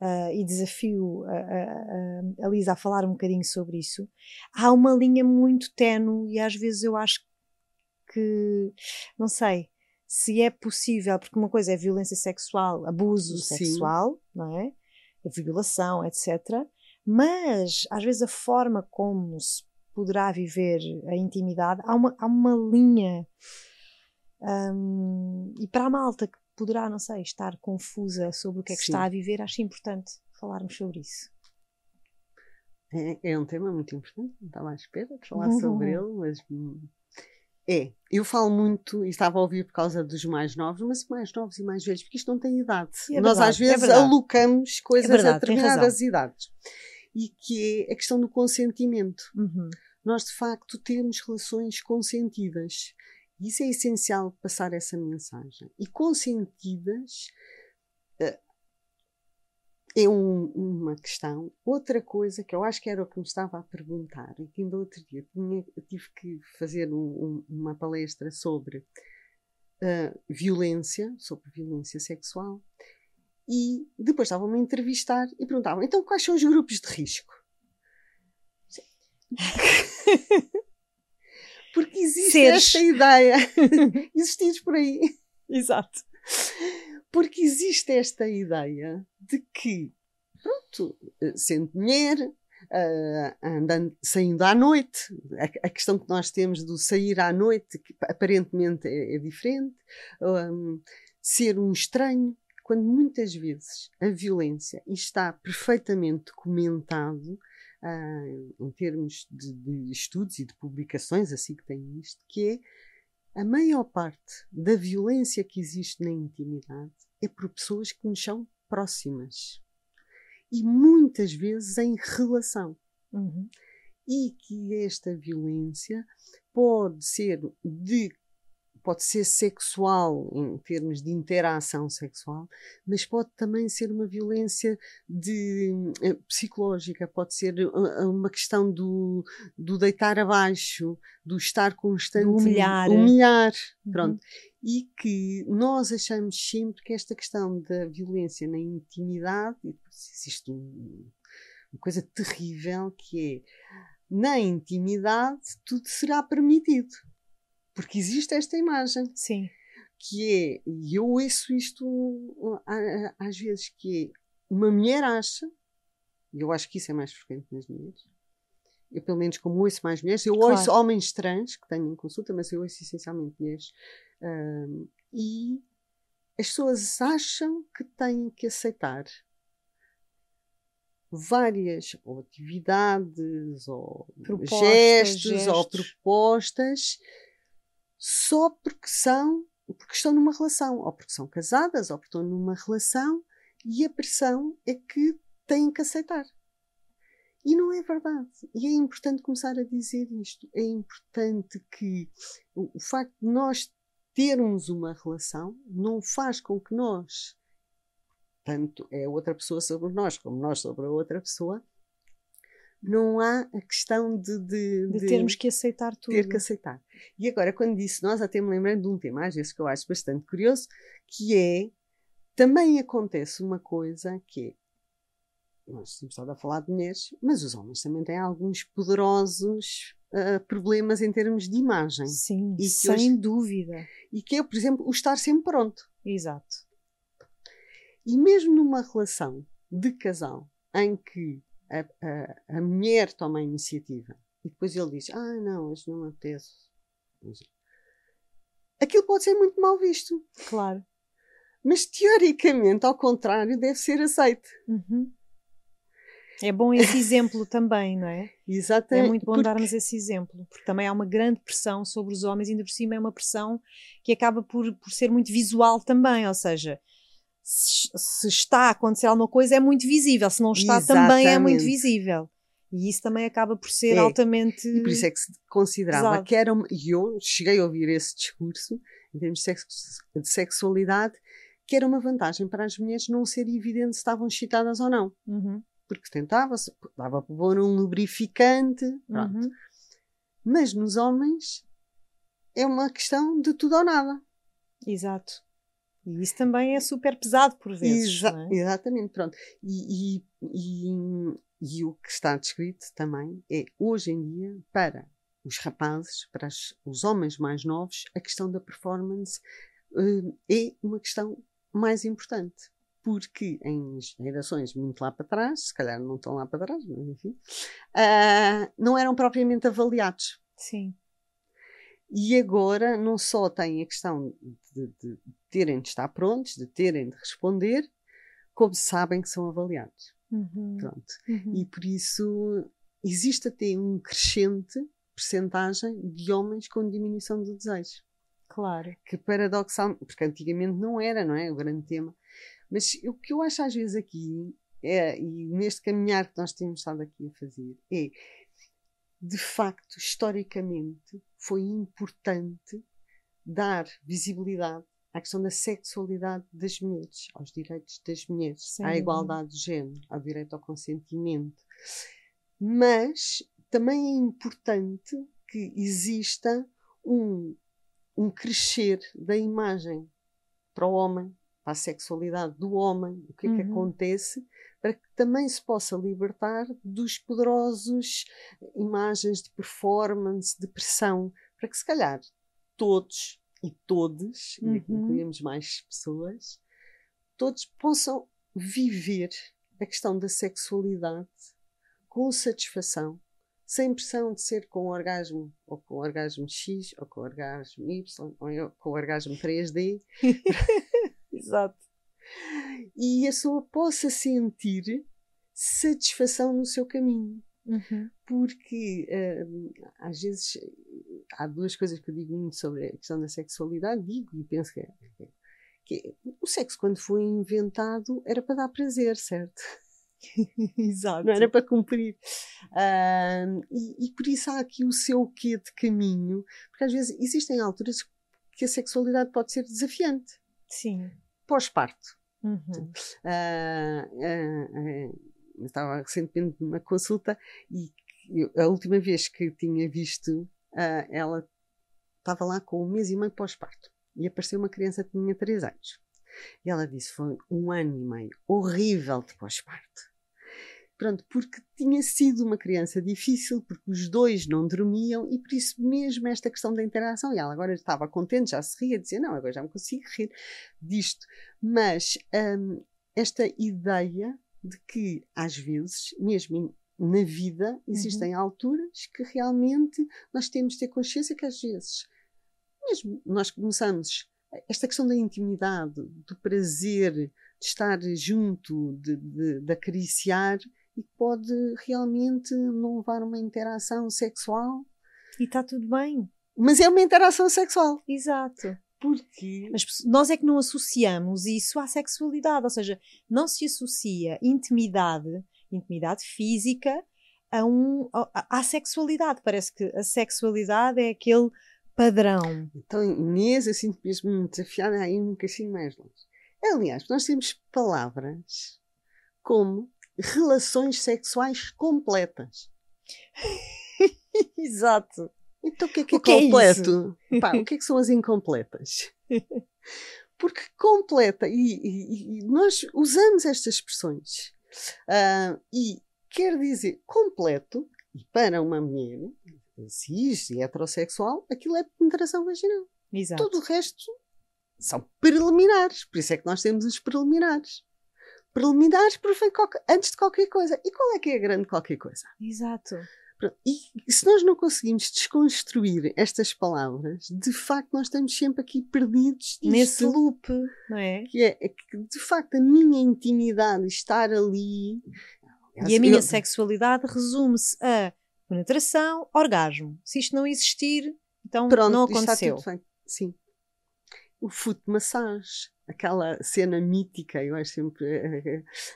uh, e desafio a, a, a, Lisa a falar um bocadinho sobre isso, há uma linha muito tenue e às vezes eu acho que, não sei, se é possível, porque uma coisa é violência sexual, abuso Sim. sexual, não é? A violação, etc. Mas, às vezes, a forma como se poderá viver a intimidade, há uma, há uma linha. Um, e para a malta que poderá, não sei, estar confusa sobre o que é que Sim. está a viver, acho importante falarmos sobre isso. É, é um tema muito importante, não estava à espera de falar uhum. sobre ele, mas hum, é, eu falo muito, e estava a ouvir por causa dos mais novos, mas mais novos e mais velhos, porque isto não tem idade. É Nós às é vezes é alocamos coisas é verdade, a determinadas idades e que é a questão do consentimento. Uhum. Nós, de facto, temos relações consentidas. Isso é essencial passar essa mensagem. E consentidas uh, é um, uma questão. Outra coisa que eu acho que era o que me estava a perguntar, e que ainda outro dia tinha, tive que fazer um, um, uma palestra sobre uh, violência, sobre violência sexual, e depois estavam-me a entrevistar e perguntavam: então quais são os grupos de risco? Porque existe Seres. esta ideia, existidos por aí. Exato. Porque existe esta ideia de que, pronto, sendo mulher, uh, andando, saindo à noite. A, a, questão que nós temos do sair à noite, que aparentemente é, é diferente. Um, ser um estranho, quando muitas vezes a violência está perfeitamente documentado uh, em termos de, de, estudos e de publicações, assim que tem isto, que é a maior parte da violência que existe na intimidade é por pessoas que nos são próximas e muitas vezes em relação. Uhum. E que esta violência pode ser de pode ser sexual em termos de interação sexual, mas pode também ser uma violência de, uh, psicológica, pode ser uh, uma questão do, do deitar abaixo, do estar constante, do humilhar, humilhar uhum. pronto. E que nós achamos sempre que esta questão da violência na intimidade, existe um, uma coisa terrível que é na intimidade tudo será permitido. Porque existe esta imagem. Sim. Que é, e eu ouço isto às vezes, que é uma mulher acha, e eu acho que isso é mais frequente nas mulheres, eu pelo menos como ouço mais mulheres, eu claro. ouço homens trans que tenho em consulta, mas eu ouço essencialmente mulheres, um, e as pessoas acham que têm que aceitar várias ou atividades ou propostas, gestos, gestos, ou propostas só porque são, porque estão numa relação, ou porque são casadas, ou porque estão numa relação, e a pressão é que têm que aceitar. E não é verdade. E é importante começar a dizer isto. É importante que o, facto de nós termos uma relação não faz com que nós, tanto é outra pessoa sobre nós como nós sobre a outra pessoa, não há a questão de, de, de, de termos que aceitar tudo. Ter que aceitar. E agora, quando disse nós, até me lembrei de um tema, às vezes que eu acho bastante curioso, que é também acontece uma coisa que é nós estado a falar de mulheres, mas os homens também têm alguns poderosos uh, problemas em termos de imagem. Sim, sem hoje, dúvida. E que é, por exemplo, o estar sempre pronto. Exato. E mesmo numa relação de casal em que a, a, a mulher toma a iniciativa e depois ele diz: Ah, não, hoje não me apetece. Aquilo pode ser muito mal visto. Claro. Mas teoricamente, ao contrário, deve ser aceito. Uhum. É bom esse exemplo também, não é? Exatamente. É muito bom porque... darmos esse exemplo, porque também há uma grande pressão sobre os homens, ainda por cima é uma pressão que acaba por, por ser muito visual também, ou seja, se, está a acontecer alguma coisa é muito visível, se não está Exatamente. também é muito visível. E isso também acaba por ser é. altamente. E por isso é que se considerava pesado. que era. E eu cheguei a ouvir esse discurso, em termos de, sexo, de sexualidade, que era uma vantagem para as mulheres não ser evidente se estavam excitadas ou não. Uhum. Porque tentava-se, dava para pôr um lubrificante, pronto. Uhum. Mas nos homens é uma questão de tudo ou nada. Exato. E isso também é super pesado por vezes. Exa é? Exatamente, pronto. E, e, e, e, o que está descrito também é, hoje em dia, para os rapazes, para as, os homens mais novos, a questão da performance uh, é uma questão mais importante. Porque em gerações muito lá para trás, se calhar não estão lá para trás, mas enfim, uh, não eram propriamente avaliados. Sim. E agora não só tem a questão de, de, terem de estar prontos, de terem de responder, como sabem que são avaliados. Uhum. Pronto. Uhum. E por isso existe até um crescente percentagem de homens com diminuição do desejo. Claro. Que paradoxal, porque antigamente não era, não é? O grande tema. Mas o que eu acho às vezes aqui, é, e neste caminhar que nós temos estado aqui a fazer, é de facto, historicamente, foi importante dar visibilidade à questão da sexualidade das mulheres, aos direitos das mulheres, Sim. à igualdade de género, ao direito ao consentimento. Mas também é importante que exista um, um crescer da imagem para o homem, para a sexualidade do homem, o que é que uhum. acontece, para que também se possa libertar dos poderosos imagens de performance, de pressão, para que se calhar todos e todos, uhum. e aqui incluímos mais pessoas, todos possam viver a questão da sexualidade com satisfação, sem pressão de ser com orgasmo, ou com orgasmo X, ou com orgasmo Y, ou com orgasmo 3D. Exato. E a pessoa possa sentir satisfação no seu caminho. Uhum. Porque uh, às vezes há duas coisas que eu digo muito sobre a questão da sexualidade, digo e penso que, é, que o sexo, quando foi inventado, era para dar prazer, certo? Exato. Não era para cumprir. Uh, e, e, por isso há aqui o seu quê de caminho, porque às vezes existem alturas que a sexualidade pode ser desafiante. Sim. Pós-parto. Uhum. Uh, uh, estava recentemente numa consulta e a última vez que tinha visto, ela estava lá com um mês e meio pós-parto e apareceu uma criança que tinha 3 anos. E ela disse: Foi um ano e meio horrível de pós-parto. Pronto, porque tinha sido uma criança difícil, porque os dois não dormiam e por isso mesmo esta questão da interação. E ela agora estava contente, já se ria, dizia: Não, agora já me consigo rir disto. Mas um, esta ideia de que, às vezes, mesmo na vida, existem uhum. alturas que realmente nós temos de ter consciência que, às vezes, mesmo nós começamos esta questão da intimidade, do prazer, de estar junto, de, de, de acariciar, e pode realmente não levar uma interação sexual. E está tudo bem. Mas é uma interação sexual. Exato. Porque Mas nós é que não associamos isso à sexualidade, ou seja, não se associa intimidade, intimidade física, a um, a, à sexualidade. Parece que a sexualidade é aquele padrão. Então, Inês, eu sinto mesmo desafiada a ir um bocadinho mais longe. Aliás, nós temos palavras como relações sexuais completas. Exato. Então o que é que é o que completo? É Pá, o que é que são as incompletas? Porque completa, e, e, e nós usamos estas expressões, uh, e quer dizer completo, e para uma mulher cis e heterossexual, aquilo é penetração vaginal. Exato. Todo o resto são preliminares, por isso é que nós temos os preliminares. Preliminares antes de qualquer coisa. E qual é que é a grande qualquer coisa? Exato. E se nós não conseguimos desconstruir estas palavras, de facto nós estamos sempre aqui perdidos nesse loop, não é? Que é, é que de facto a minha intimidade estar ali. E a minha eu, sexualidade resume-se a penetração, orgasmo. Se isto não existir, então Pronto, não aconteceu. Sim. O foot massage aquela cena mítica, eu acho sempre,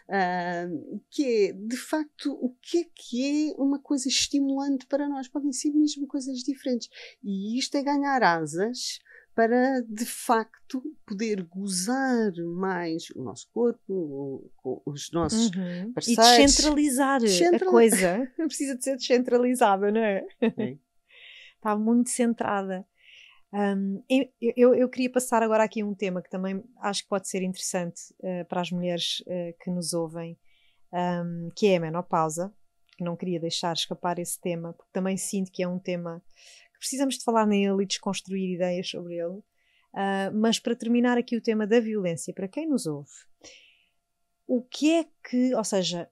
uh, que é, de facto, o que é que é uma coisa estimulante para nós? Podem ser mesmo coisas diferentes. E isto é ganhar asas para, de facto, poder gozar mais o nosso corpo, os nossos uhum. parceiros. E descentralizar a coisa. Precisa de ser descentralizada, não é? é. Está muito centrada. Um, eu, eu, queria passar agora aqui um tema que também acho que pode ser interessante uh, para as mulheres uh, que nos ouvem, um, que é a menopausa. Que não queria deixar escapar esse tema, porque também sinto que é um tema que precisamos de falar nele e desconstruir ideias sobre ele. Uh, mas para terminar aqui o tema da violência, para quem nos ouve, o que é que, ou seja,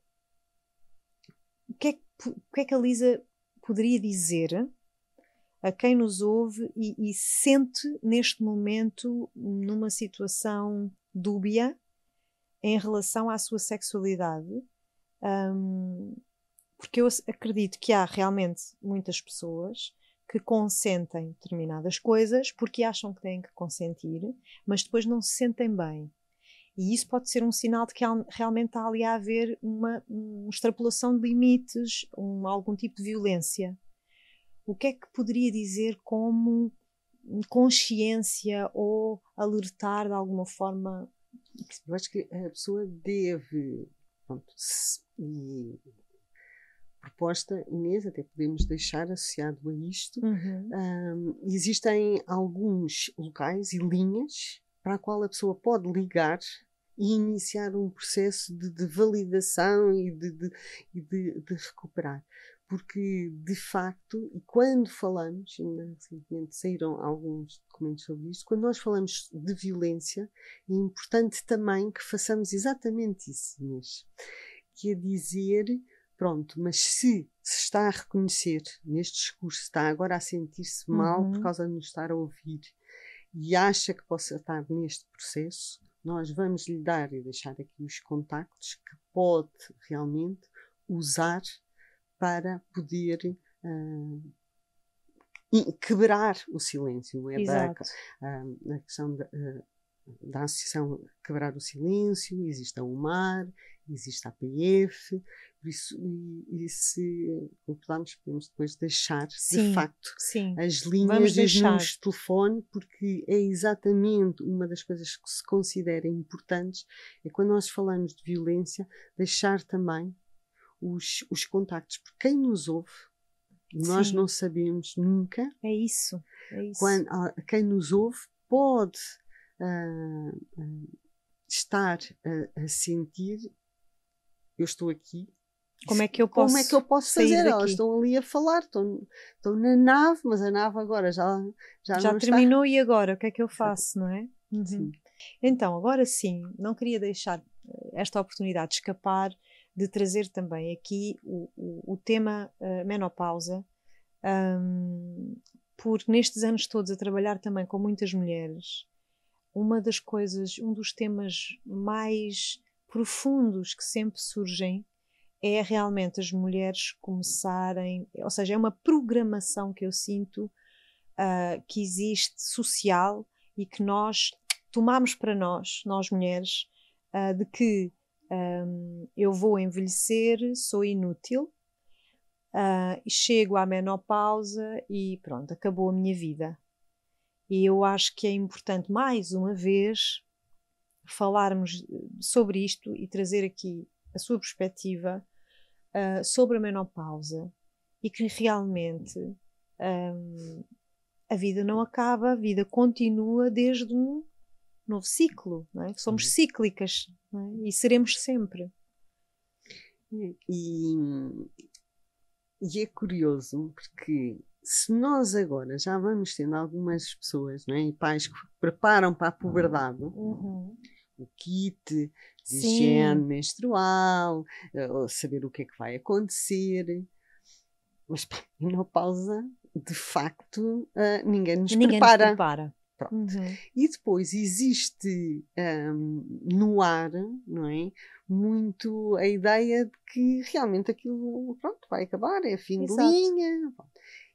o que é, o que, é que a Lisa poderia dizer a quem nos ouve e, e sente neste momento numa situação dúbia em relação à sua sexualidade. Um, porque eu acredito que há realmente muitas pessoas que consentem determinadas coisas porque acham que têm que consentir, mas depois não se sentem bem. E isso pode ser um sinal de que realmente está ali a haver uma, uma extrapolação de limites, um, algum tipo de violência o que é que poderia dizer como consciência ou alertar de alguma forma? Eu acho que a pessoa deve. Pronto, e proposta, Inês, até podemos deixar associado a isto. Uhum. Um, existem alguns locais e linhas para a qual a pessoa pode ligar e iniciar um processo de, de validação e de, de, de, de recuperar porque de facto, e quando falamos, ainda recentemente saíram alguns documentos sobre isto, quando nós falamos de violência, é importante também que façamos exatamente isso, Inês, que é dizer, pronto, mas se se está a reconhecer neste discurso, está agora a sentir-se mal por Uhum. causa de nos estar a ouvir e acha que possa estar neste processo, nós vamos lhe dar e deixar aqui os contactos que pode realmente usar para poder e- quebrar o silêncio. É da, Exato. ah, a questão da, ah, da associação Quebrar o Silêncio, existe a UMAR, existe a APF, por isso, e, e se concordarmos, podemos depois deixar, Sim. de facto, Sim. as linhas números de telefone, porque é exatamente uma das coisas que se considera importantes, é quando nós falamos de violência, deixar também os, os contactos, porque quem nos ouve, nós Sim. não sabemos nunca, É isso. É isso. quando, ah, quem nos ouve pode ah, estar a, a sentir, eu estou aqui, Como é que eu posso como é que eu posso fazer? Elas daqui? estão ali a falar, estão, estão na nave, mas a nave agora já, já, Já terminou e agora? O que é que eu faço, não é? Uhum. Então, agora sim, não queria deixar eh, esta oportunidade de escapar de trazer também aqui o, o, o tema eh, menopausa, ahm, porque nestes anos todos a trabalhar também com muitas mulheres, uma das coisas, um dos temas mais profundos que sempre surgem é realmente as mulheres começarem, ou seja, é uma programação que eu sinto ah, que existe social e que nós tomamos para nós, nós mulheres, ah, de que ahm, eu vou envelhecer, sou inútil, ah, e chego à menopausa e pronto, acabou a minha vida. E eu acho que é importante, mais uma vez, falarmos sobre isto e trazer aqui a sua perspectiva ah, sobre a menopausa e que realmente ahm, a vida não acaba, a vida continua desde um novo ciclo, não é? Somos Uhum. cíclicas é? e seremos sempre. E, e é curioso porque se nós agora já vamos tendo algumas pessoas não é? e pais que preparam para a puberdade Uhum. o kit de Sim. higiene menstrual, eh, saber o que é que vai acontecer, mas pá, menopausa, de facto, eh, ninguém nos Ninguém prepara. nos prepara. Uhum. E depois existe ahm, no ar, não é? Muito a ideia de que realmente aquilo pronto, vai acabar, é fim Exato. de linha.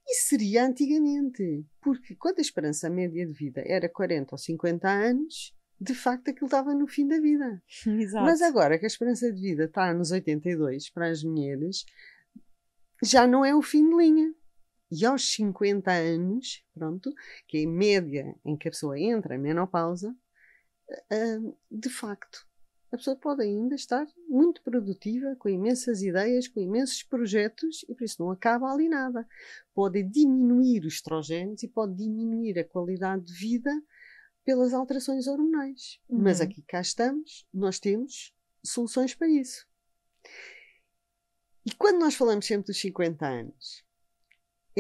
E seria antigamente, porque quando a esperança média de vida era 40 ou 50 anos, de facto aquilo estava no fim da vida. Exato. Mas agora que a esperança de vida está nos 82 para as mulheres, já não é o fim de linha. E aos 50 anos, pronto, que é a média em que a pessoa entra em menopausa, ah, de facto, a pessoa pode ainda estar muito produtiva, com imensas ideias, com imensos projetos, e por isso não acaba ali nada. Pode diminuir os estrogénios e pode diminuir a qualidade de vida pelas alterações hormonais. Mas Uhum. aqui cá estamos, nós temos soluções para isso. E quando nós falamos sempre dos 50 anos,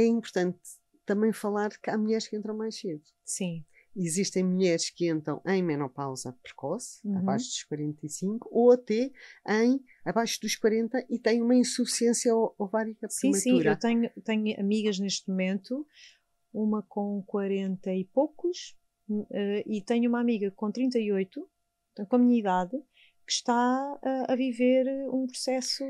é importante também falar que há mulheres que entram mais cedo. Sim. Existem mulheres que entram em menopausa precoce, Uhum. abaixo dos 45, ou até em abaixo dos 40 e têm uma insuficiência ovárica Sim, sim, prematura. eu tenho, tenho amigas neste momento, uma com 40 e poucos, eh, e tenho uma amiga com 38, portanto, com a minha idade, que está a, a viver um processo.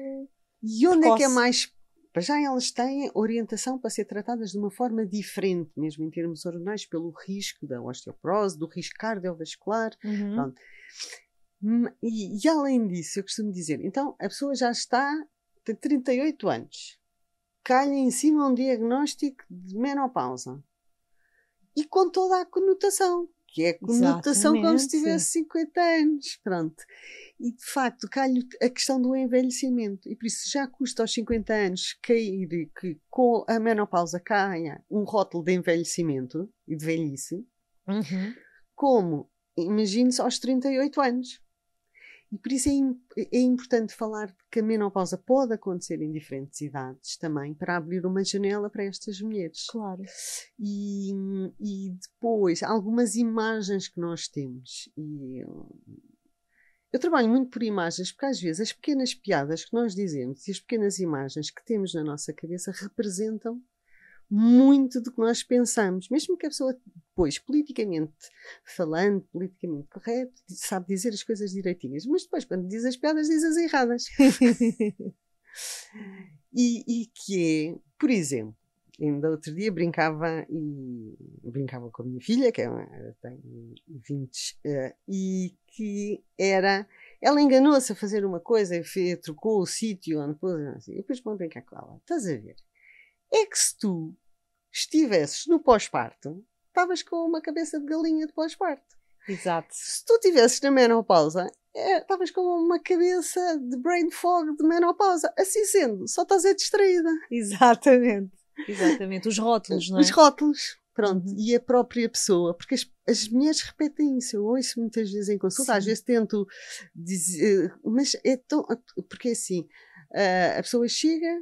E onde é que é precoce. mais. Para já elas têm orientação para ser tratadas de uma forma diferente, mesmo em termos hormonais, pelo risco da osteoporose, do risco cardiovascular. Uhum. Pronto. Hum, E, e além disso, eu costumo dizer, então a pessoa já está, tem 38 anos, calha em cima um diagnóstico de menopausa. E com toda a conotação, que é conotação como se tivesse 50 anos. Pronto. E de facto, calha a questão do envelhecimento. E por isso já custa aos 50 anos cair, que com a menopausa caia um rótulo de envelhecimento e de velhice, Uhum. como, imagine-se, aos 38 anos. E por isso é, é importante falar que a menopausa pode acontecer em diferentes idades também, para abrir uma janela para estas mulheres. Claro. E, e depois, algumas imagens que nós temos. E, eu trabalho muito por imagens, porque às vezes as pequenas piadas que nós dizemos e as pequenas imagens que temos na nossa cabeça representam muito do que nós pensamos, mesmo que a pessoa depois, politicamente falando, politicamente correto, sabe dizer as coisas direitinhas, mas depois, quando diz as piadas, diz as erradas. e, e que é, por exemplo, ainda outro dia brincava e brincava com a minha filha, que é, tem 20, uh, e que era ela enganou-se a fazer uma coisa e fez, trocou o sítio onde pôs, assim, e depois vou brincar com ela. Estás a ver? É que se tu estivesses no pós-parto, estavas com uma cabeça de galinha de pós-parto. Exato. Se tu estivesses na menopausa, é, estavas é, com uma cabeça de brain fog de menopausa. Assim sendo, só estás a distraída. Exatamente. Exatamente. Os rótulos, não é? Os rótulos. Pronto, uhum. e a própria pessoa, porque as, as mulheres repetem isso, eu ouço muitas vezes em consulta, Sim. às vezes tento dizer, mas é tão, porque é assim, a pessoa chega,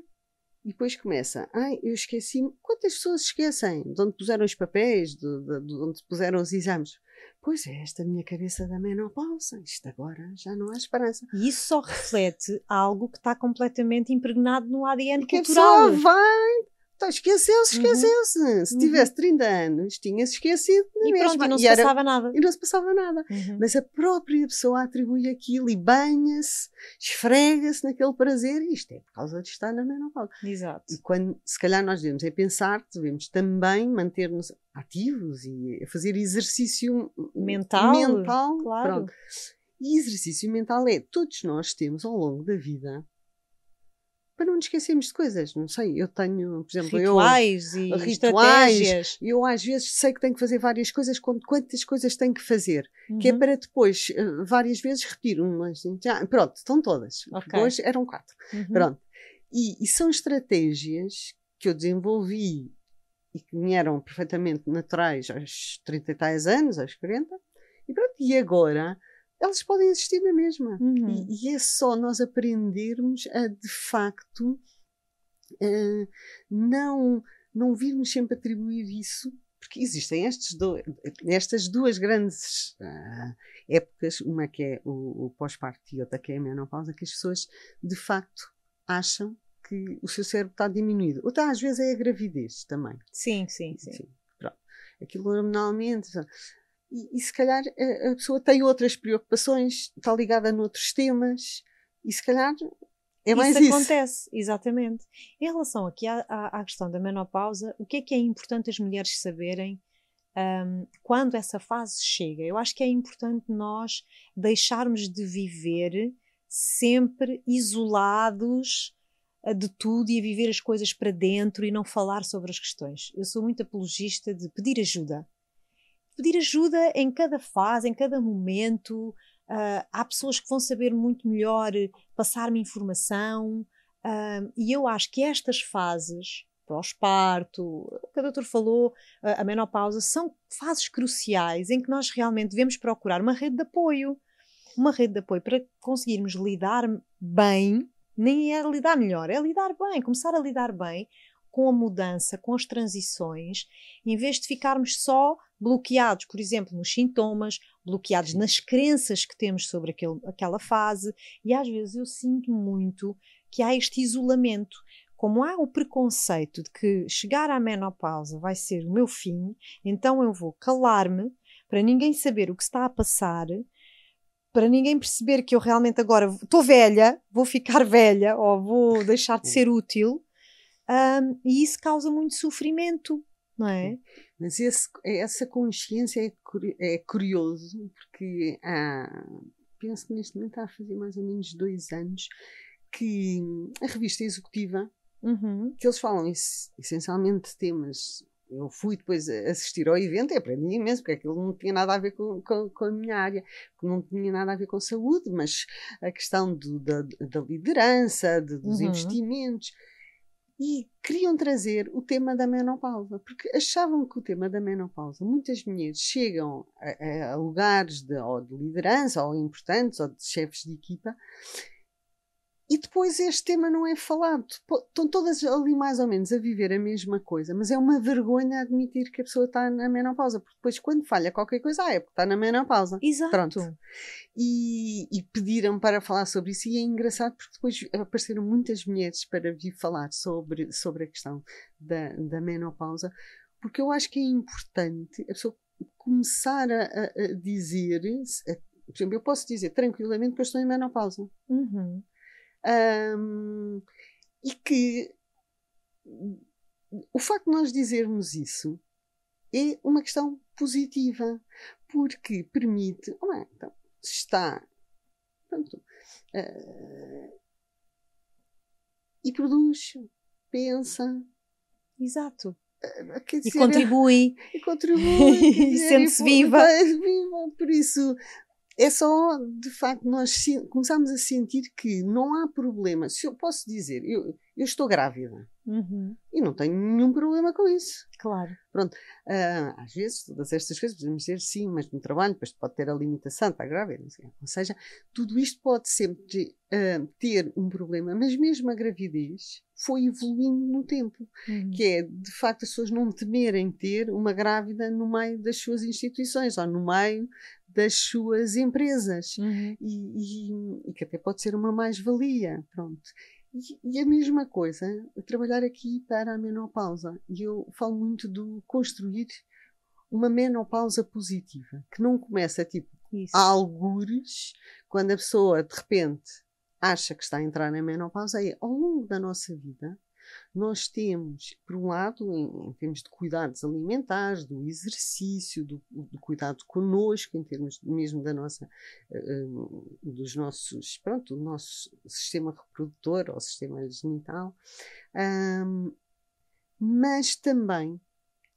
e depois começa, ai, eu esqueci. Quantas pessoas esquecem de onde puseram os papéis, de, de, de onde puseram os exames? Pois é, esta minha cabeça da menopausa, isto agora já não há esperança. E isso só reflete algo que está completamente impregnado no ADN e que cultural. A pessoa vai então, esqueceu-se, uhum. esqueceu-se. Uhum. Se tivesse 30 anos, tinha-se esquecido. E mesma. pronto, e não se era, passava nada. E não se passava nada. Uhum. Mas a própria pessoa atribui aquilo e banha-se, esfrega-se naquele prazer. E isto é por causa de estar na menopausa. Exato. E quando, se calhar, nós devemos é pensar devemos também manter-nos ativos e fazer exercício mental. mental claro. Pronto. E exercício mental é, todos nós temos ao longo da vida para não nos esquecermos de coisas. Não sei, eu tenho, por exemplo, rituais eu, e rituais, estratégias. Eu às vezes sei que tenho que fazer várias coisas, quantas coisas tenho que fazer, uhum. que é uhum. para depois eh, várias vezes repetir uma. Assim, já, pronto, estão todas. Okay. Hoje eram quatro. Uhum. Pronto. E, e são estratégias que eu desenvolvi e que me eram perfeitamente naturais aos 30 e tais anos, aos 40. E pronto, e agora elas podem existir na mesma. Uhum. E, e, é só nós aprendermos a, de facto, uh, não, não virmos sempre atribuir isso, porque existem do, estas duas grandes uh, épocas, uma que é o, o pós-parto e outra que é a menopausa, que as pessoas, de facto, acham que o seu cérebro está diminuído. Outra, às vezes, é a gravidez também. Sim, sim, sim. sim pronto. Aquilo hormonalmente e, e se calhar a, a, pessoa tem outras preocupações, está ligada noutros temas, e se calhar é mais isso. Isso acontece, exatamente. Em relação aqui à, à, à, questão da menopausa, o que é que é importante as mulheres saberem um, quando essa fase chega? Eu acho que é importante nós deixarmos de viver sempre isolados eh, de tudo e a viver as coisas para dentro e não falar sobre as questões. Eu sou muito apologista de pedir ajuda pedir ajuda em cada fase, em cada momento. Uh, há pessoas que vão saber muito melhor passar-me informação, uh, e eu acho que estas fases, pós-parto, o que a doutor falou, uh, a menopausa, são fases cruciais em que nós realmente devemos procurar uma rede de apoio. Uma rede de apoio para conseguirmos lidar bem, nem é lidar melhor, é lidar bem, começar a lidar bem com a mudança, com as transições, em vez de ficarmos só bloqueados, por exemplo, nos sintomas, bloqueados nas crenças que temos sobre aquele, aquela fase, e às vezes eu sinto muito que há este isolamento. Como há o preconceito de que chegar à menopausa vai ser o meu fim, então eu vou calar-me para ninguém saber o que está a passar, para ninguém perceber que eu realmente agora estou velha, vou ficar velha ou vou deixar de ser útil, um, e isso causa muito sofrimento, não é? Mas esse, essa consciência é, é curioso, porque há, penso que neste momento a fazer mais ou menos dois anos que a revista executiva, uhum. que eles falam essencialmente de temas. Eu fui depois assistir ao evento e aprendi imenso, porque aquilo não tinha nada a ver com, com, com a minha área, não tinha nada a ver com saúde, mas a questão do, da, da, liderança, de, dos uhum. investimentos e queriam trazer o tema da menopausa, porque achavam que o tema da menopausa, muitas mulheres chegam a, a lugares de, ou de liderança, ou importantes, ou de chefes de equipa, e depois este tema não é falado. Estão todas ali mais ou menos a viver a mesma coisa, mas é uma vergonha admitir que a pessoa está na menopausa, porque depois quando falha qualquer coisa, ah, é porque está na menopausa. Exato. Pronto. E, e pediram para falar sobre isso e é engraçado porque depois apareceram muitas mulheres para vir falar sobre, sobre a questão da, da menopausa, porque eu acho que é importante a pessoa começar a, a dizer, a, por exemplo, eu posso dizer tranquilamente que eu estou em menopausa. Uhum. Um, e que o facto de nós dizermos isso é uma questão positiva, porque permite, oh, então, está pronto, uh, e produz, pensa. Exato. Uh, dizer, e contribui. E contribui. e sente-se viva. viva. Por isso, é só, de facto, nós começamos a sentir que não há problema. Se eu posso dizer, eu, eu estou grávida uhum. e não tenho nenhum problema com isso. Claro. Pronto. Uh, às vezes, todas estas coisas podemos dizer sim, mas no trabalho depois pode ter a limitação, está grávida. Ou seja, tudo isto pode sempre uh, ter um problema, mas mesmo a gravidez foi evoluindo no tempo. Uhum. Que é, de facto, as pessoas não temerem ter uma grávida no meio das suas instituições ou no meio das suas empresas uhum. e, e, e, que até pode ser uma mais-valia, pronto. E, e, a mesma coisa, trabalhar aqui para a menopausa. E eu falo muito do construir uma menopausa positiva, que não começa tipo Isso. a algures, quando a pessoa de repente acha que está a entrar na menopausa, é ao longo da nossa vida nós temos, por um lado, em, em termos de cuidados alimentares, do exercício, do, do cuidado connosco, em termos mesmo da nossa, uh, dos nossos, pronto, do nosso sistema reprodutor ou sistema genital, um, mas também,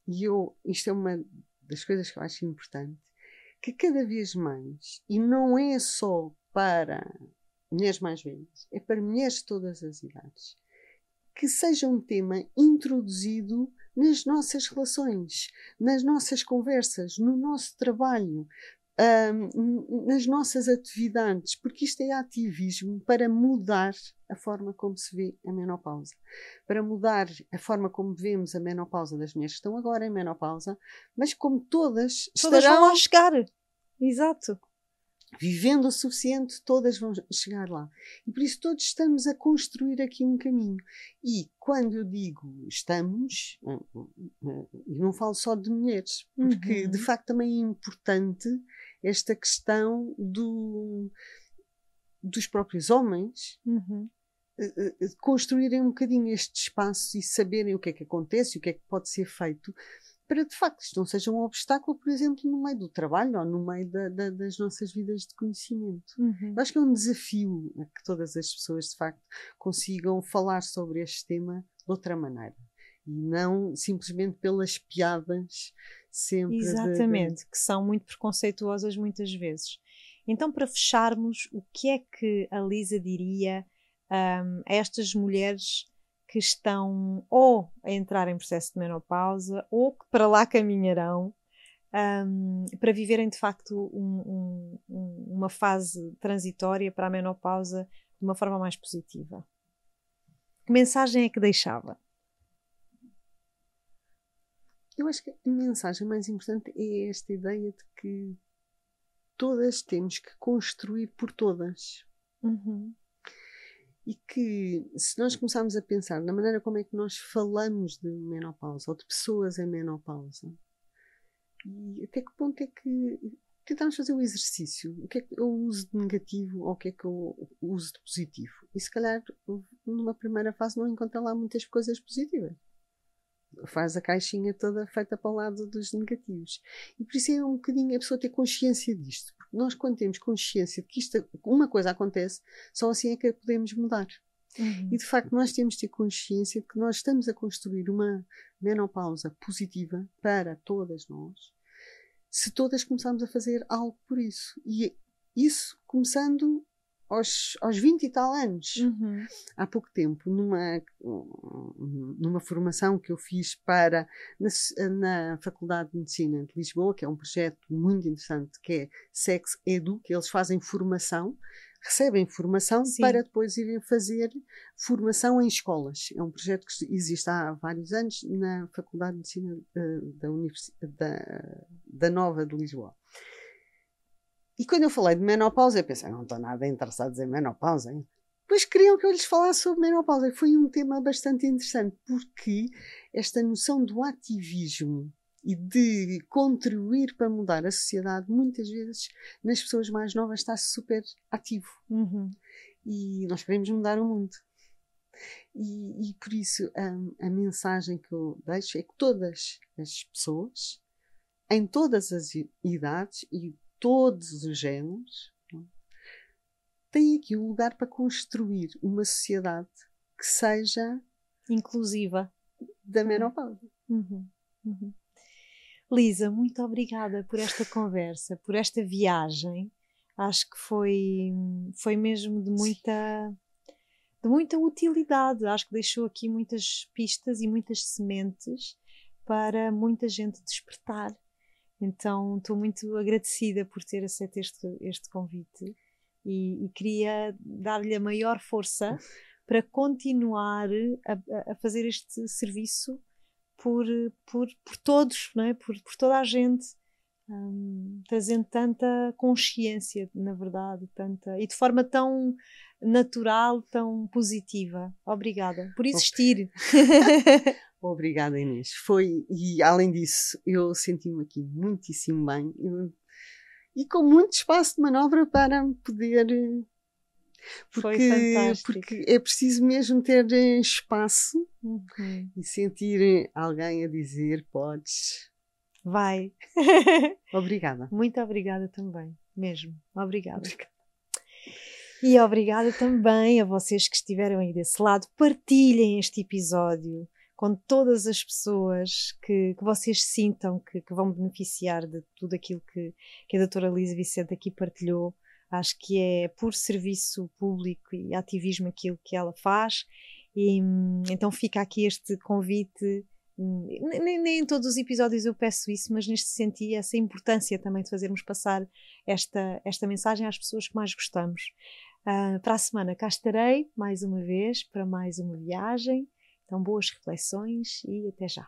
e eu, isto é uma das coisas que eu acho importante, que cada vez mais, e não é só para mulheres mais velhas, é para mulheres de todas as idades que seja um tema introduzido nas nossas relações, nas nossas conversas, no nosso trabalho, um, nas nossas atividades, porque isto é ativismo para mudar a forma como se vê a menopausa, para mudar a forma como vemos a menopausa das mulheres que estão agora em menopausa, mas como todas, todas estarão... vão lá chegar. Exato vivendo o suficiente, todas vão chegar lá. E por isso todos estamos a construir aqui um caminho. E quando eu digo estamos, eh, eh, e não falo só de mulheres, porque uhum. de facto também é importante esta questão do, dos próprios homens. Uhum eh, construírem um bocadinho este espaço e saberem o que é que acontece e o que é que pode ser feito para de facto isto não seja um obstáculo, por exemplo, no meio do trabalho ou no meio da, da, das nossas vidas de conhecimento. Uhum. Eu acho que é um desafio a que todas as pessoas de facto consigam falar sobre este tema de outra maneira e não simplesmente pelas piadas sempre. Exatamente, de... que são muito preconceituosas muitas vezes. Então, para fecharmos, o que é que a Lisa diria um, a estas mulheres que estão ou a entrar em processo de menopausa ou que para lá caminharão um, para viverem de facto um, um, uma fase transitória para a menopausa de uma forma mais positiva. Que mensagem é que deixava? Eu acho que a mensagem mais importante é esta ideia de que todas temos que construir por todas. Uhum e que se nós começarmos a pensar na maneira como é que nós falamos de menopausa ou de pessoas em menopausa e até que ponto é que tentamos fazer o exercício o que é que eu uso de negativo ou o que é que eu uso de positivo. E se calhar numa primeira fase não encontra lá muitas coisas positivas faz a caixinha toda feita para o lado dos negativos. E por isso é um bocadinho a pessoa ter consciência disto. Porque nós, quando temos consciência de que isto, uma coisa acontece, só assim é que a podemos mudar. Uhum. E de facto, nós temos de ter consciência de que nós estamos a construir uma menopausa positiva para todas nós, se todas começarmos a fazer algo por isso. E isso começando aos, aos 20 e tal anos. Uhum. Há pouco tempo, numa, numa formação que eu fiz para na, na Faculdade de Medicina de Lisboa, que é um projeto muito interessante, que é Sex Edu, que eles fazem formação recebem formação Sim. para depois irem fazer formação em escolas. É um projeto que existe há vários anos na Faculdade de Medicina eh, da, da, da Nova de Lisboa. E quando eu falei de menopausa, eu pensei, não estou nada interessado em menopausa. Hein? Pois queriam que eu lhes falasse sobre menopausa. E foi um tema bastante interessante, porque esta noção do ativismo e de contribuir para mudar a sociedade, muitas vezes nas pessoas mais novas está super ativo. Uhum. E nós queremos mudar o mundo. E, e por isso a, a, mensagem que eu deixo é que todas as pessoas, em todas as idades e todos os géneros, tem aqui um lugar para construir uma sociedade que seja inclusiva da menopausa. Uhum. Uhum. Lisa, muito obrigada por esta conversa, por esta viagem. Acho que foi, foi mesmo de muita, de muita utilidade. Acho que deixou aqui muitas pistas e muitas sementes para muita gente despertar então estou muito agradecida por ter aceito este, este convite e, e queria dar-lhe a maior força para continuar a, a, fazer este serviço por, por, por todos, não é? por, por toda a gente, um, trazendo tanta consciência, na verdade, tanta, e de forma tão natural, tão positiva. Obrigada por existir. Obrigada, Inês. Foi, e além disso, eu senti-me aqui muitíssimo bem eu, e com muito espaço de manobra para poder. Porque, porque é preciso mesmo ter espaço uhum. e sentir alguém a dizer: podes. Vai. obrigada. Muito obrigada também, mesmo. Obrigada. obrigada. E obrigada também a vocês que estiveram aí desse lado. Partilhem este episódio com todas as pessoas que, que vocês sintam que, que, vão beneficiar de tudo aquilo que, que a doutora Lisa Vicente aqui partilhou. Acho que é por serviço público e ativismo aquilo que ela faz. E então fica aqui este convite. Nem, nem em todos os episódios eu peço isso, mas neste sentido, essa importância também de fazermos passar esta, esta mensagem às pessoas que mais gostamos. Uh, para a semana cá estarei mais uma vez para mais uma viagem então, boas reflexões e até já.